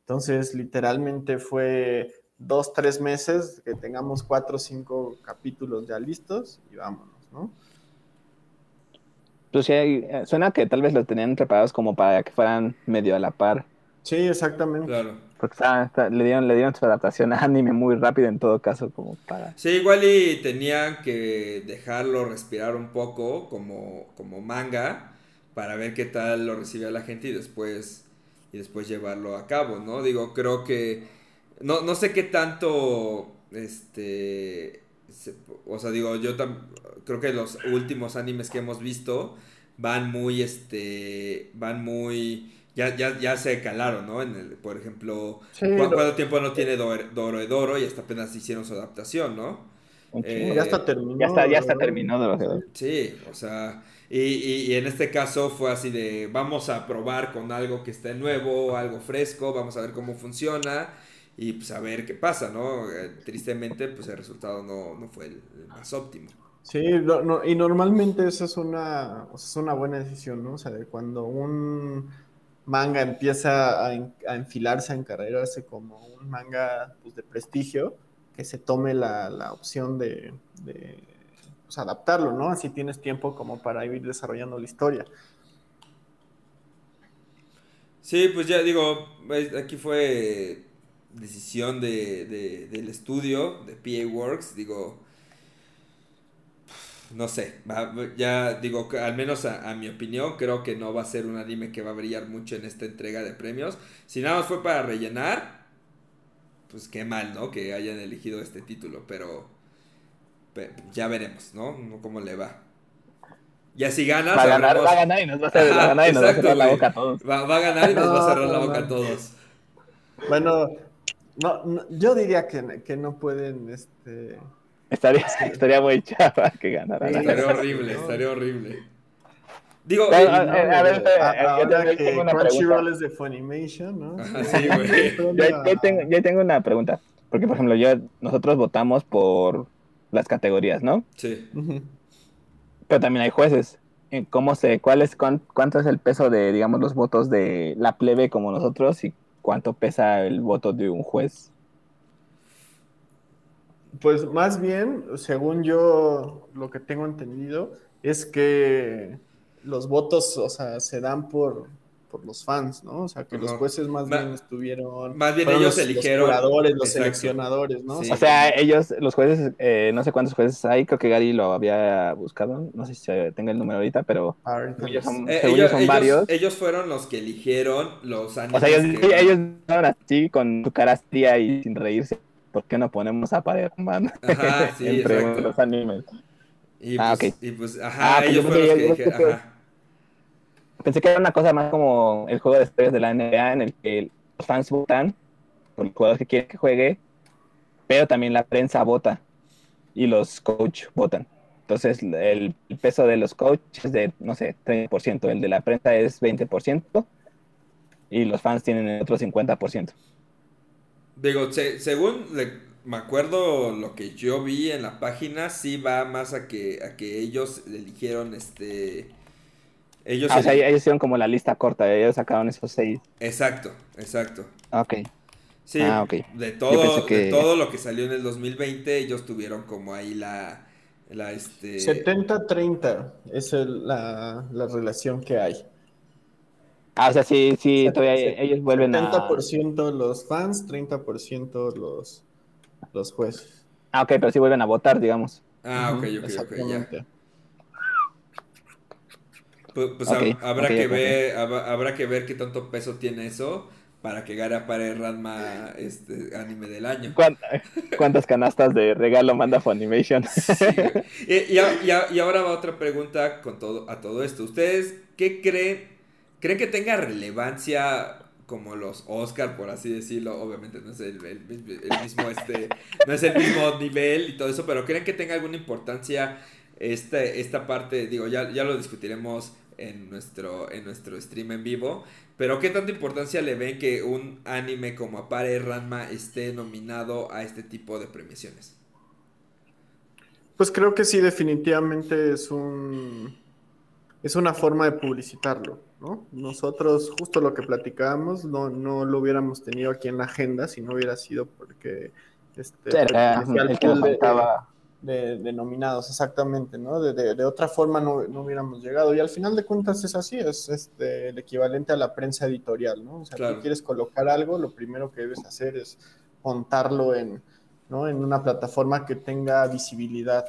S3: Entonces literalmente fue dos, tres meses que tengamos cuatro o cinco capítulos ya listos y vámonos, ¿no?
S2: Pues sí, eh, suena que tal vez los tenían preparados como para que fueran medio a la par.
S3: Sí, exactamente.
S1: Claro.
S2: Porque le, dieron, le dieron su adaptación a anime muy rápido en todo caso, como para...
S1: Sí, igual y tenían que dejarlo respirar un poco como, como manga para ver qué tal lo recibía la gente y después, y después llevarlo a cabo, ¿no? Digo, creo que... No, no sé qué tanto, este... O sea, digo, yo creo que los últimos animes que hemos visto van muy, este... Van muy ya, ya, ya se calaron, ¿no? En el, por ejemplo, ¿cuánto, tiempo no tiene Doro, Doro y hasta apenas hicieron su adaptación, ¿no?
S3: Eh, ya está terminado.
S2: Ya está, ya está terminado.
S1: Sí, o sea, y, y, en este caso fue así de, vamos a probar con algo que esté nuevo, algo fresco, vamos a ver cómo funciona y pues a ver qué pasa, ¿no? Eh, tristemente, pues el resultado no, no fue el, más óptimo.
S3: Sí, y normalmente eso es una, es una buena decisión, ¿no? O sea, de cuando un manga empieza a, enfilarse, a encarrerarse como un manga pues, de prestigio, que se tome la, opción de, pues, adaptarlo, ¿no? Así tienes tiempo como para ir desarrollando la historia.
S1: Sí, pues ya digo, aquí fue decisión de, del estudio, de PA Works, digo, no sé, ya digo, al menos a, mi opinión, creo que no va a ser un anime que va a brillar mucho en esta entrega de premios. Si nada más fue para rellenar, pues qué mal, ¿no? Que hayan elegido este título, pero, ya veremos, ¿no? Cómo le va. Y así gana.
S2: Va a ganar, va a ganar y nos va a, cerrar la boca a todos.
S1: Va, a ganar y nos va a cerrar la boca a todos.
S3: Bueno, no, yo diría que, que no pueden, este
S2: Estaría, estaría muy chava que ganara.
S1: estaría horrible, estaría horrible. Digo,
S3: a, ver, yo tengo una pregunta. de Funimation, ¿no? sí,
S2: güey. yo, tengo, yo tengo una pregunta. Porque, por ejemplo, yo, nosotros votamos por las categorías, ¿no?
S1: Sí.
S2: Pero también hay jueces. ¿Cómo se, cuál es, cuánto es el peso de, digamos, los votos de la plebe como nosotros y cuánto pesa el voto de un juez?
S3: Pues más bien, según yo lo que tengo entendido, es que los votos, o sea, se dan por, por los fans, ¿no? O sea, que los jueces más bien estuvieron...
S1: Más bien ellos eligieron...
S3: Los curadores, los seleccionadores, ¿no?
S2: O sea, ellos, los jueces, eh, no sé cuántos jueces hay, creo que Gary lo había buscado, no sé si tenga el número ahorita, pero
S1: ellos son, eh, ellos, varios. Ellos fueron los que eligieron los
S2: animes O sea, ellos, que... ellos así, con su cara fría y sin reírse ¿por qué no ponemos a
S1: sí,
S2: entre los animes?
S1: Y ah, pues, ok. Y pues, ajá, ah, pues ellos fueron los que dijeron, ajá.
S2: Pensé que era una cosa más como el juego de estrellas de la NBA en el que los fans votan por los jugadores que quieren que juegue, pero también la prensa vota y los coach votan. Entonces, el, peso de los coaches es de, no sé, 30%, el de la prensa es 20% y los fans tienen el otro 50%.
S1: Digo, según me acuerdo lo que yo vi en la página, sí va más a que, a que ellos eligieron este...
S2: Ellos, ah, o sea, ellos hicieron como la lista corta, ellos sacaron esos seis.
S1: Exacto, exacto.
S2: Ok.
S1: Sí, ah, de, todo, todo lo que salió en el 2020, ellos tuvieron como ahí la... la este...
S3: 70-30 es la, la relación que hay.
S2: Ah, o sea, sí, sí, todavía ellos vuelven
S3: 70 a... 70% los fans, 30% los, los jueces.
S2: Ah, ok, pero sí vuelven a votar, digamos.
S1: Ah, ok, ok, ok, ya. Pues, pues habrá que ver, habrá que ver qué tanto peso tiene eso para que Gara pare Ranma este anime del año.
S2: ¿Cuántas canastas de regalo manda Funimation?
S1: y, y, y, ahora va otra pregunta con todo, a todo esto. ¿Ustedes qué creen ¿Creen que tenga relevancia como los Oscar, por así decirlo? Obviamente no es el, mismo este, no es el mismo nivel y todo eso, pero ¿creen que tenga alguna importancia esta, esta parte? Digo, ya, ya lo discutiremos en nuestro, en nuestro stream en vivo. Pero ¿qué tanta importancia le ven que un anime como Apare Ranma esté nominado a este tipo de premiaciones?
S3: Pues creo que sí, definitivamente es un es una forma de publicitarlo, ¿no? Nosotros, justo lo que platicábamos, no, no lo hubiéramos tenido aquí en la agenda si no hubiera sido porque este,
S2: Era el que nos faltaba.
S3: De, de nominados, exactamente, ¿no? De, de- de otra forma no, no hubiéramos llegado. Y al final de cuentas es así, es este, el equivalente a la prensa editorial, ¿no? O sea,
S1: Claro.
S3: tú quieres colocar algo, lo primero que debes hacer es montarlo en, ¿no? en una plataforma que tenga visibilidad.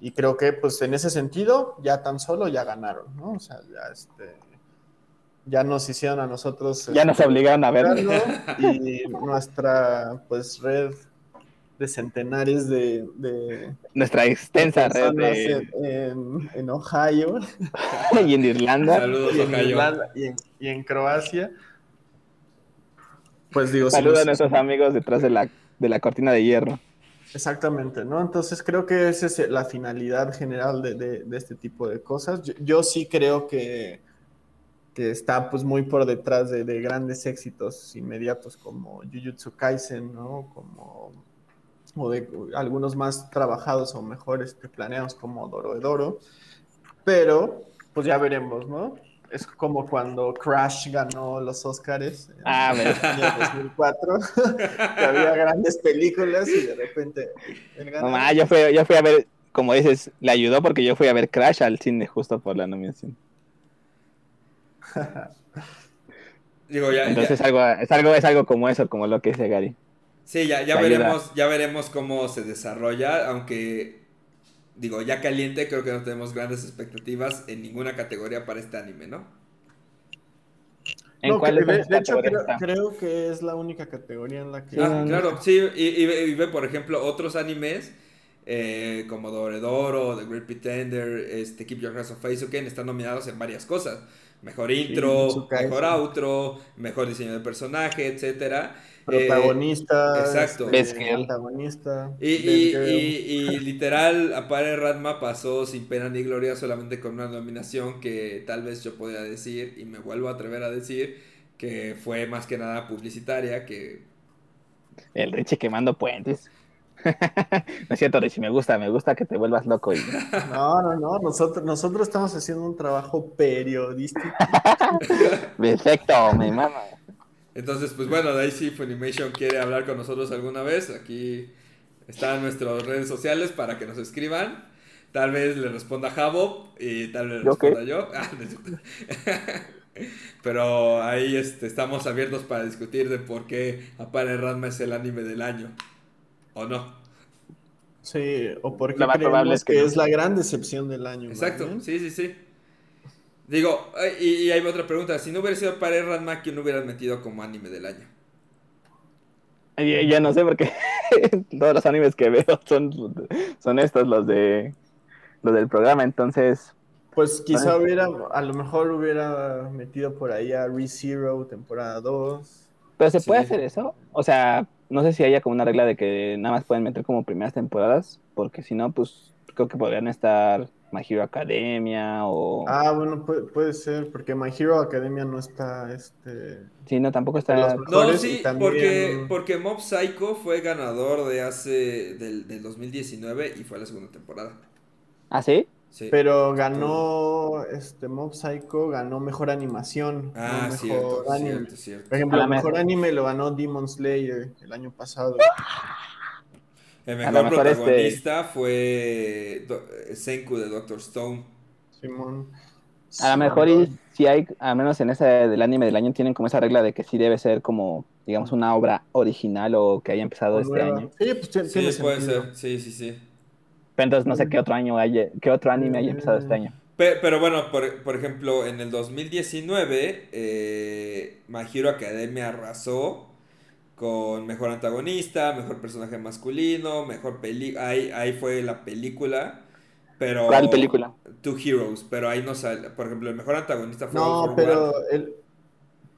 S3: Y creo que, pues, en ese sentido, ya tan solo ya ganaron, ¿no? O sea, ya, este, ya nos hicieron a nosotros...
S2: Ya nos
S3: este,
S2: obligaron a verlo,
S3: y nuestra, pues, red de centenares de, de
S2: Nuestra extensa red de...
S3: en, en- en Ohio
S2: y en Irlanda.
S1: Saludos,
S3: y en,
S1: Ohio.
S3: Irlanda y, en, y en Croacia. Pues digo, si
S2: Saludos a nuestros amigos detrás de la, de la cortina de hierro.
S3: Exactamente, ¿no? Entonces creo que esa es la finalidad general de, de- de este tipo de cosas. Yo, yo sí creo que, que está pues muy por detrás de, de grandes éxitos inmediatos como Jujutsu Kaisen, ¿no? Como, o de algunos más trabajados o mejores que planeamos como Doro Pero pues ya veremos, ¿no? Es como cuando Crash ganó los Oscars en
S2: Ah,
S3: el año 2004, que había grandes películas y de repente él ganó.
S2: No, ma, yo, fui, yo fui a ver, como dices, le ayudó porque yo fui a ver Crash al cine justo por la nominación.
S1: Digo, ya, ya-
S2: Entonces algo, es algo, es algo como eso, como lo que dice Gary.
S1: Sí, ya, ya
S2: ayuda.
S1: veremos, ya veremos cómo se desarrolla, aunque digo, ya caliente, creo que no tenemos grandes expectativas en ninguna categoría para este anime, ¿no?
S2: ¿En
S3: No,
S2: cuál
S3: que de, hecho, creo, que es la única categoría en la que.
S1: Ah,
S2: no.
S1: claro, sí, y, y ve- y ve, por ejemplo, otros animes eh, como Doredoro, The Great Pretender, este, Keep Your Hands Off Faizuken están nominados en varias cosas. Mejor intro, mejor outro, mejor diseño de personaje, etcétera. Eh,
S3: Protagonista.
S1: exacto.
S3: este,
S2: Best Girl.
S3: Antagonista.
S1: Y, y, y- y literal, Apare Radma pasó sin pena ni gloria solamente con una nominación que tal vez yo podría decir, y me vuelvo a atrever a decir, que fue más que nada publicitaria, que
S2: El Richie quemando puentes. no es cierto, Richie, me gusta, me gusta que te vuelvas loco. Y...
S3: No, no, no. Nosotros, nosotros estamos haciendo un trabajo periodístico.
S2: Perfecto, me mama.
S1: Entonces, pues bueno, de ahí si Funimation quiere hablar con nosotros alguna vez, aquí están nuestras redes sociales para que nos escriban. Tal vez le responda Javo y tal vez le
S2: ¿Yo qué?
S1: responda yo. Ah, no. Pero ahí este, estamos abiertos para discutir de por qué Apare Ranma es el anime del año. ¿O no?
S3: Sí, o porque
S2: Lo más
S3: creemos
S2: probable es que
S3: que,
S2: no.
S3: es la gran decepción del año.
S1: Exacto, sí, sí, sí. Digo, y, y hay otra pregunta. Si no hubiera sido Apare Ranma, ¿quién hubieran metido como anime del año?
S2: Ya no sé porque todos los animes que veo son, son estos, los de los del programa, entonces
S3: Pues quizá hubiera, a lo mejor hubiera metido por ahí a ReZero temporada 2.
S2: ¿Pero se puede hacer eso? O sea, no sé si haya como una regla de que nada más pueden meter como primeras temporadas, porque si no, pues creo que podrían estar My Hero Academia o...
S3: Ah, bueno, puede, puede ser, porque My Hero Academia no está, este...
S2: Sí, no, tampoco está...
S3: Los-
S1: No, sí,
S3: también-
S1: porque, porque Mob Psycho fue ganador de hace del, del 2019 y fue la segunda temporada.
S2: ¿Ah, sí?
S1: Sí.
S3: Pero ganó, este, Mob Psycho ganó mejor animación,
S1: ah,
S3: mejor
S1: cierto,
S3: anime.
S1: cierto, cierto.
S3: Por ejemplo,
S2: A
S3: el mejor
S2: mejor.
S3: anime lo ganó Demon Slayer el año pasado.
S1: El
S2: a
S1: mejor
S2: lo mejor este-
S1: protagonista fue Do- Senku de Doctor Stone.
S3: Simón.
S2: A lo mejor y si hay, al menos en ese del anime del año, tienen como esa regla de que sí debe ser como, digamos, una obra original o que haya empezado este año.
S3: Sí, pues
S1: Sí,
S3: tiene
S1: puede
S3: sentido.
S1: ser, sí, sí, sí.
S2: Pero entonces no sé qué otro año haya, qué otro anime haya empezado este año.
S1: Pe- Pero, bueno, por, por ejemplo, en el 2019, eh, My Hero Academia arrasó con mejor antagonista, mejor personaje masculino, mejor peli... Ahí, ahí fue la película, pero...
S2: ¿Cuál película?
S1: Two Heroes, pero ahí no sale. Por ejemplo, el mejor antagonista fue
S3: No, pero el,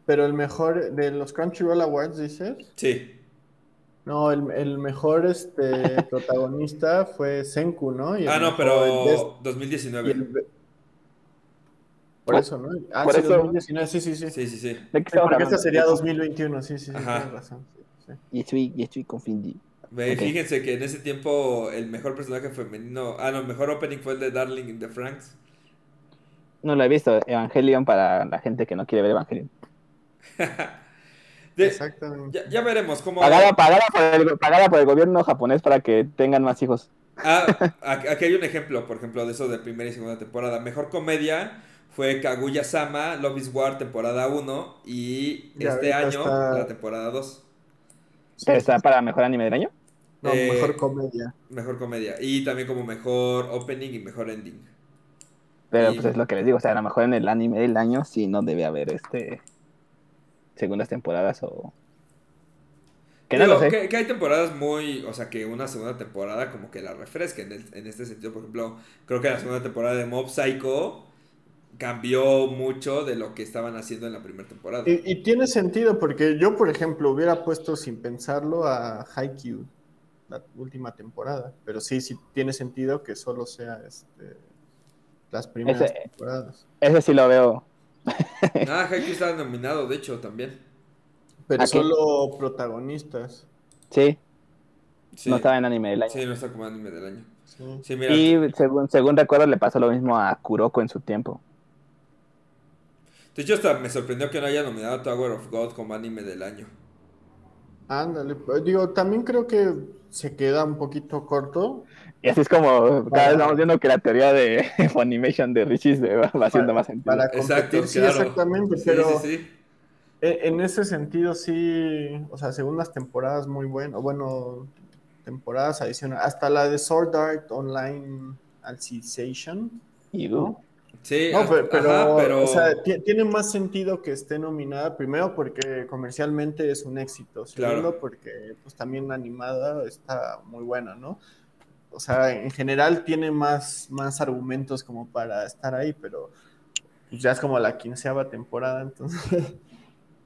S3: pero el mejor de los Crunchyroll Awards, dices.
S1: Sí,
S3: No, el, el mejor este, protagonista fue Senku, ¿no? Y
S1: ah, no,
S3: mejor- el best-
S1: pero
S3: y
S1: 2019.
S3: el Por eso, ¿no? Ah,
S2: Por
S3: sí,
S2: eso-
S3: 2019, sí, sí, sí.
S1: Sí, sí, sí.
S2: ¿De qué
S3: Sí,
S2: estamos
S3: porque esta sería 2021, sí, sí, sí,
S1: Ajá.
S3: tienes razón. sí, sí.
S2: Y estoy, y estoy confundido.
S1: Ve,
S2: Ok.
S1: Fíjense que en ese tiempo el mejor personaje femenino, ah, no, el mejor opening fue el de Darling in the Franks.
S2: No lo he visto. Evangelion para la gente que no quiere ver Evangelion.
S1: De-
S3: Exactamente.
S1: ya, ya veremos cómo...
S2: Pagada, pagada, por el, pagada por el gobierno japonés para que tengan más hijos.
S1: Ah, aquí hay un ejemplo, por ejemplo, de eso de primera y segunda temporada. Mejor comedia fue Kaguya-sama, Love is War, temporada 1, y
S3: Ya,
S1: este año
S3: está-
S1: la temporada 2.
S3: Sí,
S2: Pero está para mejor anime del año.
S3: No,
S1: Eh,
S3: mejor comedia.
S1: Mejor comedia. Y también como mejor opening y mejor ending.
S2: Pero
S1: Y-
S2: pues es lo que les digo. O sea, a lo mejor en el anime del año sí no debe haber este segundas temporadas o. Que no
S1: Digo,
S2: lo sé.
S1: Que, que hay temporadas muy, o sea, que una segunda temporada como que la refresca en, en este sentido. Por ejemplo, creo que la segunda temporada de Mob Psycho cambió mucho de lo que estaban haciendo en la primera temporada.
S3: Y, y tiene sentido porque yo, por ejemplo, hubiera puesto sin pensarlo a Haikyuu la última temporada, pero sí, sí tiene sentido que solo sea este, las primeras
S2: Ese-
S3: temporadas.
S2: Ese sí lo veo.
S1: Ah, Haikyuu estaba nominado, de hecho, también.
S3: Pero solo protagonistas.
S2: Sí,
S1: Sí,
S2: no estaba en anime del año.
S1: sí, no está como anime del año.
S3: Sí.
S1: Sí, mira.
S2: Y según, según recuerdo, le pasó lo mismo a Kuroko en su tiempo.
S1: De hecho, hasta me sorprendió que no haya nominado a Tower of God como anime del año.
S3: Ándale, pues, digo, también creo que se queda un poquito corto.
S2: Y así es como cada vez vamos viendo que la teoría de Funimation de Richie se va, haciendo
S3: Para-
S2: más sentido.
S3: Para
S1: Exacto,
S3: sí,
S1: claro.
S3: exactamente,
S1: Sí,
S3: pero
S1: sí, sí.
S3: e- en ese sentido sí, o sea, segundas temporadas muy buenas, bueno, temporadas adicionales, hasta la de Sword Art Online Alicization,
S2: Y,
S3: ¿no?
S1: Sí,
S3: No, pero, pero,
S1: ajá, pero-
S3: o sea, ti- tiene más sentido que esté nominada, primero porque comercialmente es un éxito, segundo
S1: Claro.
S3: porque pues también animada está muy buena, ¿no? O sea, en general tiene más, más argumentos como para estar ahí, pero pues, ya es como la quinceava temporada, entonces...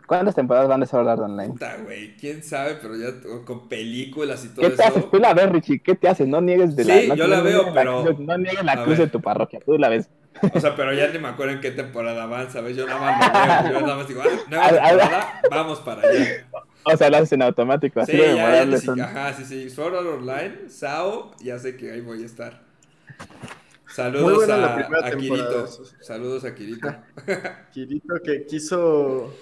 S2: ¿Cuántas temporadas van de Sword Art Online?
S1: Puta, güey, quién sabe, pero ya con películas y todo
S2: ¿Qué te haces?
S1: eso.
S2: Tú la ves, Richie. ¿Qué te haces? No niegues de la
S1: Sí,
S2: no-
S1: yo
S2: no
S1: la veo,
S2: la
S1: pero-
S2: cruz- no niegues la
S1: a
S2: cruz
S1: ver.
S2: de tu parroquia. Tú la ves.
S1: O sea, pero ya ni me acuerdo en qué temporada van, ¿sabes? Yo nada más lo veo. Yo nada más digo, ah, nueva temporada, vamos para allá.
S2: O sea, lo haces en automático. Así
S1: Sí,
S2: de
S1: ya, ya, sí,
S2: son.
S1: ajá, sí, sí. Sword Art Online, Sao, ya sé que ahí voy a estar. Saludos a, a Kirito. Saludos a Kirito.
S3: Kirito que quiso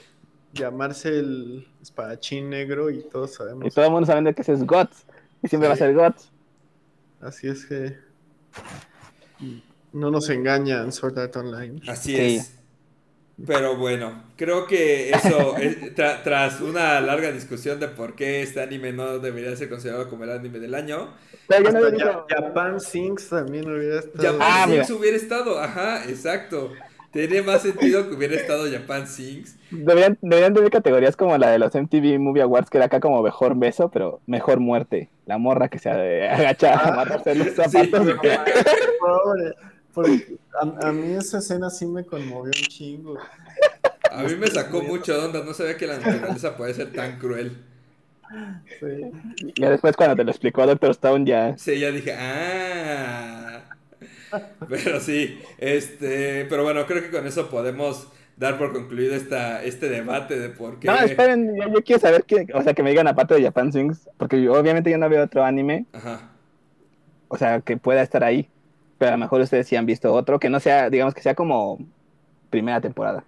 S3: llamarse el espadachín negro y todos
S2: Y
S3: sabemos.
S2: todo el mundo sabe que ese es Guts. Y siempre
S3: Sí.
S2: va a ser Guts.
S3: Así es que no nos engañan Sword Art Online.
S1: Así
S2: Sí.
S1: es. Pero bueno, creo que eso, eh, tra- tras una larga discusión de por qué este anime no debería ser considerado como el anime del año,
S2: Pero yo no digo-
S3: Japan Sings también hubiera estado.
S1: Japan
S2: Ah, mira.
S1: hubiera estado, ajá, exacto. Tiene más sentido que hubiera estado Japan Sings.
S2: Deberían, deberían tener categorías como la de los MTV Movie Awards, que era acá como mejor beso, pero mejor muerte. La morra que se agacha a amarrarse los zapatos.
S1: Sí.
S3: porque a, a mí esa escena sí me conmovió un chingo.
S1: A mí me sacó mucho de onda, no sabía que la naturaleza puede ser tan cruel.
S3: Sí.
S2: Ya después cuando te lo explicó Doctor Stone ya...
S1: Sí, ya dije, ah. Pero sí, este, pero bueno, creo que con eso podemos dar por concluido esta, este debate de por qué.
S2: No, esperen, yo, yo quiero saber que, o sea, que me digan aparte de Japan Sings, porque yo, obviamente yo no veo otro anime,
S1: Ajá.
S2: o sea, que pueda estar ahí, pero a lo mejor ustedes sí han visto otro, que no sea, digamos que sea como primera temporada.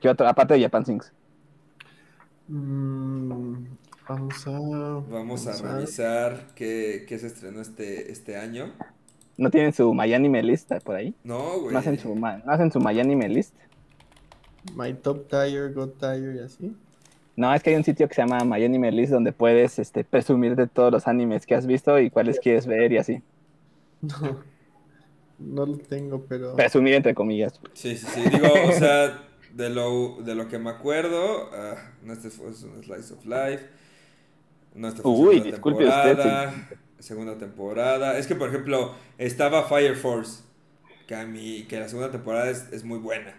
S2: ¿Qué otro, aparte de Japan Sings?
S3: Mm, vamos a.
S1: Vamos a revisar qué, qué se estrenó este, este año.
S2: ¿No tienen su MyAnime List por ahí?
S1: No, güey.
S2: ¿No hacen su, ¿no hacen su MyAnime List?
S3: My Top Tire, God Tire y así.
S2: No, es que hay un sitio que se llama MyAnime List donde puedes este, presumir de todos los animes que has visto y cuáles quieres ver y así.
S3: No, no lo tengo, pero.
S2: Presumir entre comillas.
S1: Sí, sí, sí. Digo, o sea, de lo, de lo que me acuerdo, ah, no este fue es un Slice of Life. No este fue
S2: Uy,
S1: segunda
S2: usted,
S1: temporada. Segunda temporada. Es que, por ejemplo, estaba Fire Force. Que a mí, que la segunda temporada es, es muy buena.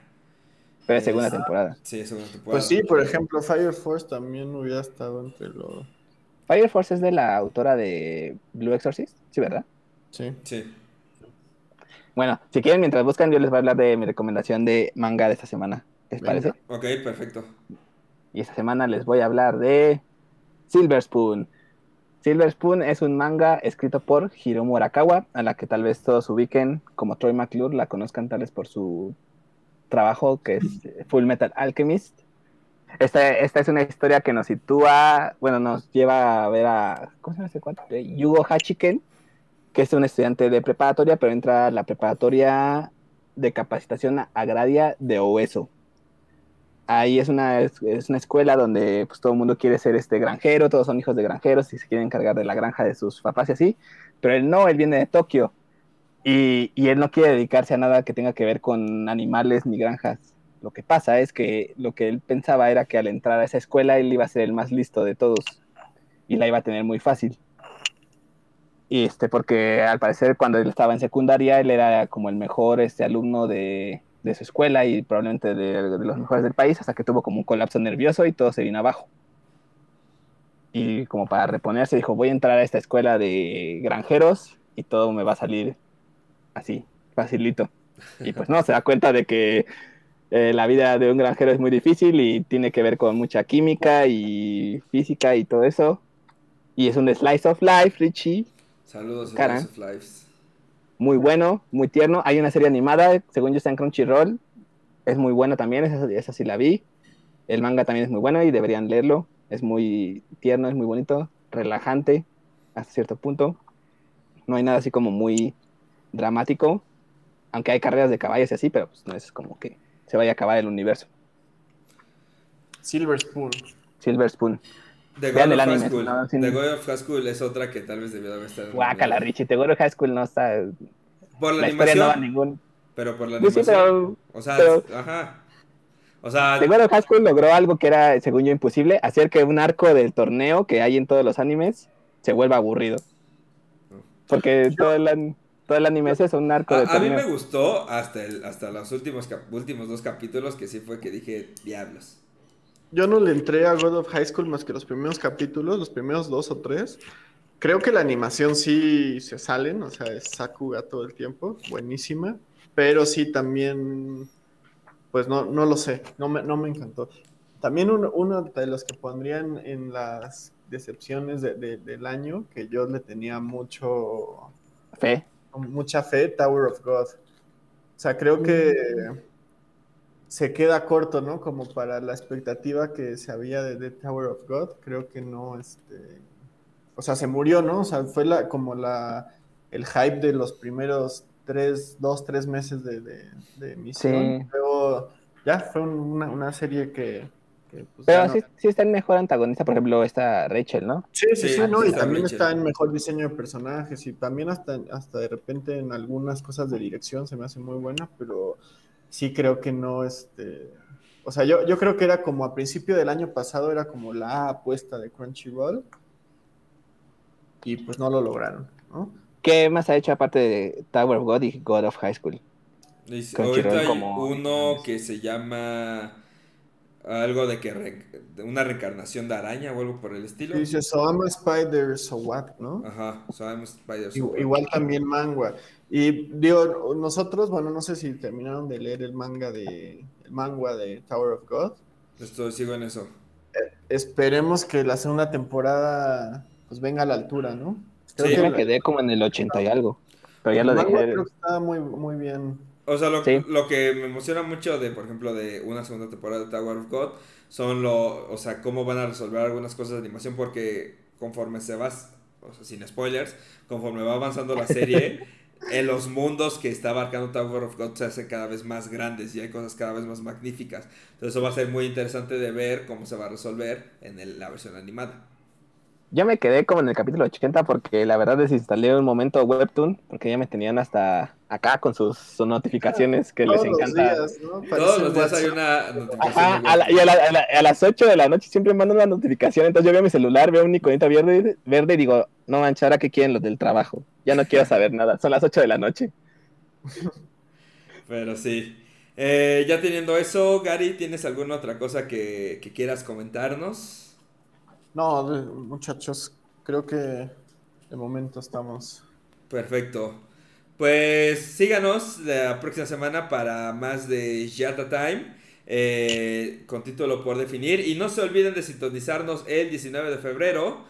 S2: Pero es segunda temporada.
S1: Sí, es segunda temporada.
S3: Pues sí, por ejemplo, Fire Force también hubiera estado entre los.
S2: Fire Force es de la autora de Blue Exorcist, sí, ¿verdad?
S3: Sí.
S1: Sí.
S2: Bueno, si quieren, mientras buscan, yo les voy a hablar de mi recomendación de manga de esta semana. ¿Les
S3: Venga.
S2: parece?
S1: Ok, perfecto.
S2: Y esta semana les voy a hablar de Silver Spoon. Silver Spoon es un manga escrito por Hiromu Arakawa, a la que tal vez todos ubiquen como Troy McClure, la conozcan tal vez por su trabajo que es Full Metal Alchemist. Esta, esta es una historia que nos sitúa, bueno, nos lleva a ver a, ¿cómo se llama ese cuate? Yugo Hachiken, que es un estudiante de preparatoria, pero entra a la preparatoria de capacitación agraria de Oeso. Ahí es una, es, una escuela donde pues, todo el mundo quiere ser este granjero, todos son hijos de granjeros y se quieren encargar de la granja de sus papás y así, pero él no, él viene de Tokio y, y él no quiere dedicarse a nada que tenga que ver con animales ni granjas. Lo que pasa es que lo que él pensaba era que al entrar a esa escuela él iba a ser el más listo de todos y la iba a tener muy fácil. Y este, porque al parecer cuando él estaba en secundaria él era como el mejor este, alumno de, de su escuela y probablemente de, los mejores del país, hasta que tuvo como un colapso nervioso y todo se vino abajo. Y como para reponerse dijo, voy a entrar a esta escuela de granjeros y todo me va a salir así, facilito. Y pues no, se da cuenta de que eh, la vida de un granjero es muy difícil y tiene que ver con mucha química y física y todo eso. Y es un slice of life, Richie.
S1: Saludos a. Slice of Lives.
S2: Muy bueno, muy tierno. Hay una serie animada, según yo está en Crunchyroll. Es muy buena también, esa, esa sí la vi. El manga también es muy bueno y deberían leerlo. Es muy tierno, es muy bonito, relajante hasta cierto punto. No hay nada así como muy dramático, aunque hay carreras de caballos y así, pero pues no es como que se vaya a acabar el universo.
S3: Silver Spoon.
S2: Silver Spoon.
S1: The
S2: Vean
S1: God
S2: el
S1: of High
S2: anime,
S1: School.
S2: no, sin-
S1: The God of High School es otra que tal vez debió de haber estado.
S2: Guácala. Richie. Tegoro High School no está.
S1: Por la,
S2: La no va a ningún.
S1: pero por la
S2: sí,
S1: animación.
S2: pero
S1: O sea,
S2: pero-
S1: ajá. O sea,
S2: Tegoro High School logró algo que era, según yo, imposible: hacer que un arco del torneo que hay en todos los animes se vuelva aburrido. Porque todo el, todo el anime es eso, un arco de
S1: a, a mí
S2: torneo.
S1: me gustó hasta, el, hasta los últimos, cap- últimos dos capítulos que sí fue que dije, diablos.
S3: Yo no le entré a God of High School más que los primeros capítulos, los primeros dos o tres. Creo que la animación sí se salen, o sea, es Sakuga todo el tiempo, buenísima. Pero sí también, pues no, no lo sé, no me, no me encantó. También uno, uno de los que pondrían en las decepciones de- de- del año, que yo le tenía mucho,
S2: Fe.
S3: mucha fe, Tower of God. O sea, creo que se queda corto, ¿no? Como para la expectativa que se había de, de Tower of God. Creo que no, este... O sea, se murió, ¿no? O sea, fue la, como la, el hype de los primeros tres, dos, tres meses de, de, de emisión.
S2: Sí.
S3: Luego, ya, fue un- una, una serie que... que, pues,
S2: Pero
S3: no-
S2: sí, está el mejor antagonista, por ejemplo, esta Rachel, ¿no?
S3: Sí, sí,
S1: Sí,
S3: sí, ¿no? Y
S1: está
S3: también
S1: Rachel.
S3: está en mejor diseño de personajes y también hasta, hasta de repente en algunas cosas de dirección se me hace muy buena, pero sí creo que no, este... O sea, yo, yo creo que era como a principio del año pasado, era como la apuesta de Crunchyroll y pues no lo lograron, ¿no?
S2: ¿Qué más ha hecho aparte de Tower of God y God of High School?
S1: Y ahorita hay
S2: como-
S1: uno que se llama algo de que re- de una reencarnación de araña o algo por el estilo.
S3: Dice, so I'm a spider, so what, ¿no?
S1: Ajá, so I'm Spider
S3: Igu-
S1: Sword.
S3: Igual también manga. Y digo, nosotros, bueno, no sé si terminaron de leer el manga de el manga de Tower of God.
S1: Esto sigo en eso.
S3: Esperemos que la segunda temporada pues venga a la altura, ¿no? Creo
S1: Sí.
S2: Yo
S3: que
S2: me quedé como en el 80 y algo. Pero ya lo
S3: el
S2: dejé.
S3: creo que está muy, muy bien.
S1: O sea, lo,
S2: Sí.
S1: lo que me emociona mucho de, por ejemplo, de una segunda temporada de Tower of God son lo, o sea, cómo van a resolver algunas cosas de animación porque conforme se va, o sea, sin spoilers, conforme va avanzando la serie, en los mundos que está abarcando Tower of God se hacen cada vez más grandes y hay cosas cada vez más magníficas. Entonces eso va a ser muy interesante de ver cómo se va a resolver en el- la versión animada.
S2: Yo me quedé como en el capítulo 80 porque la verdad desinstalé un momento Webtoon porque ya me tenían hasta acá con sus, sus notificaciones que les
S3: los
S2: encanta.
S3: días, ¿no?
S1: Todos los días hay una notificación.
S2: Ajá, a, la- y a, la- a la- a las 8 de la noche siempre mando una notificación. Entonces yo veo mi celular, veo un iconito verde, verde y digo, no manches, ahora que quieren los del trabajo. Ya no quiero saber nada. Son las 8 de la noche.
S1: Pero sí. Eh, ya teniendo eso, Gary, ¿tienes alguna otra cosa que, que quieras comentarnos?
S3: No, muchachos, creo que de momento estamos.
S1: Perfecto. Pues síganos la próxima semana para más de Yata Time. eh, con título por definir. Y no se olviden de sintonizarnos el 19 de febrero.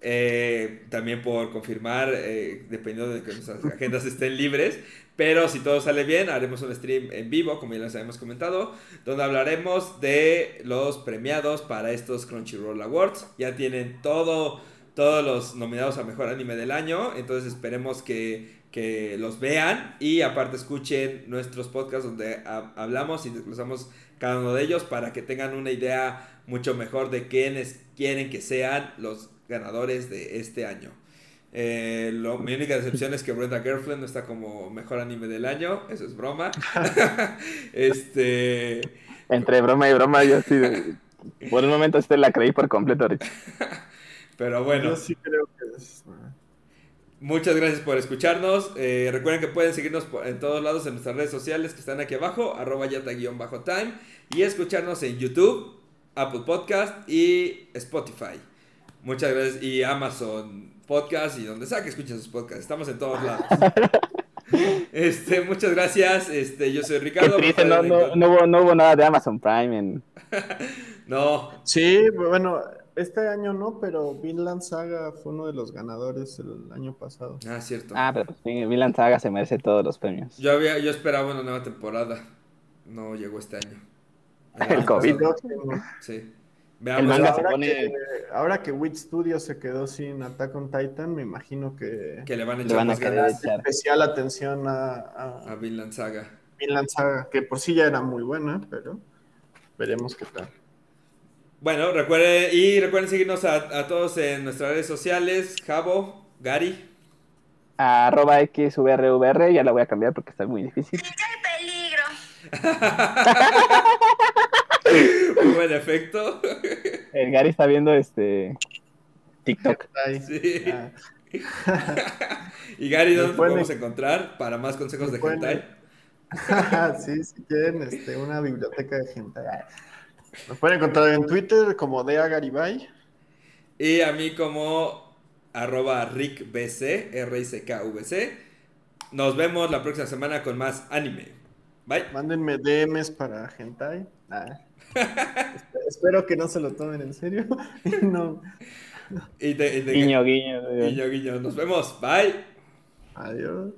S1: Eh, también por confirmar, eh, dependiendo de que nuestras agendas estén libres. Pero si todo sale bien, haremos un stream en vivo, como ya les habíamos comentado, donde hablaremos de los premiados para estos Crunchyroll Awards. Ya tienen todo, todos los nominados a Mejor Anime del Año, entonces esperemos que, que los vean y aparte escuchen nuestros podcasts donde ha- hablamos y desglosamos cada uno de ellos para que tengan una idea mucho mejor de quiénes quieren que sean los ganadores de este año. Eh, lo- mi única decepción es que Brenda Gerflin no está como mejor anime del año, eso es broma. este,
S2: Entre broma y broma, yo sí. Por un momento este la creí por completo, Rich.
S1: pero bueno,
S3: Yo sí creo que es. ah,
S1: muchas gracias por escucharnos. Eh, recuerden que pueden seguirnos en todos lados en nuestras redes sociales que están aquí abajo, arroba yata-time, y escucharnos en YouTube, Apple Podcast y Spotify. Muchas gracias. Y Amazon Podcast y donde sea que escuchen sus podcasts. Estamos en todos lados. Este, muchas gracias. Este, yo soy
S2: Qué
S1: Ricardo.
S2: triste, no, no, no hubo, no hubo nada de Amazon Prime en...
S1: No,
S3: Sí, bueno, este año no, pero Vinland Saga fue uno de los ganadores el año pasado.
S1: ah, cierto.
S2: Ah, pero sí, Vinland Saga se merece todos los premios.
S1: Yo había, yo esperaba una nueva temporada. No llegó este año.
S2: El COVID.
S3: Próximo.
S1: Sí.
S2: El
S1: Veamos.
S2: manga se
S3: ahora,
S2: pone-
S3: que, ahora que Wit Studio se quedó sin Attack on Titan, me imagino que
S1: que le van a
S2: Le
S1: echar
S2: van a
S1: más
S2: querer
S1: ganas
S2: echar.
S3: especial atención a,
S1: a
S3: a
S1: Vinland Saga.
S3: Vinland Saga, que por sí ya era muy buena, pero veremos qué tal.
S1: Bueno, recuerden, y recuerden seguirnos a, a todos en nuestras redes sociales. Javo, Gary.
S2: Arroba XVRVR, ya la voy a cambiar porque está muy difícil.
S4: peligro!
S1: Muy buen efecto.
S2: El Gary está viendo este TikTok.
S1: Sí.
S3: ah,
S1: Y Gary, ¿dónde te podemos encontrar para más consejos de hentai?
S3: sí, si quieren este, una biblioteca de gente. Nos pueden encontrar en Twitter como Dea Garibay.
S1: Y a mí como arroba rickbc, R-I-C-K-V-C. Nos vemos la próxima semana con más anime. Bye.
S3: Mándenme DMs para hentai. Espe- Espero que no se lo tomen en serio. no.
S1: Y te, y te-
S2: Guiño, guiño.
S1: guiño, guiño. Nos vemos. Bye.
S3: Adiós.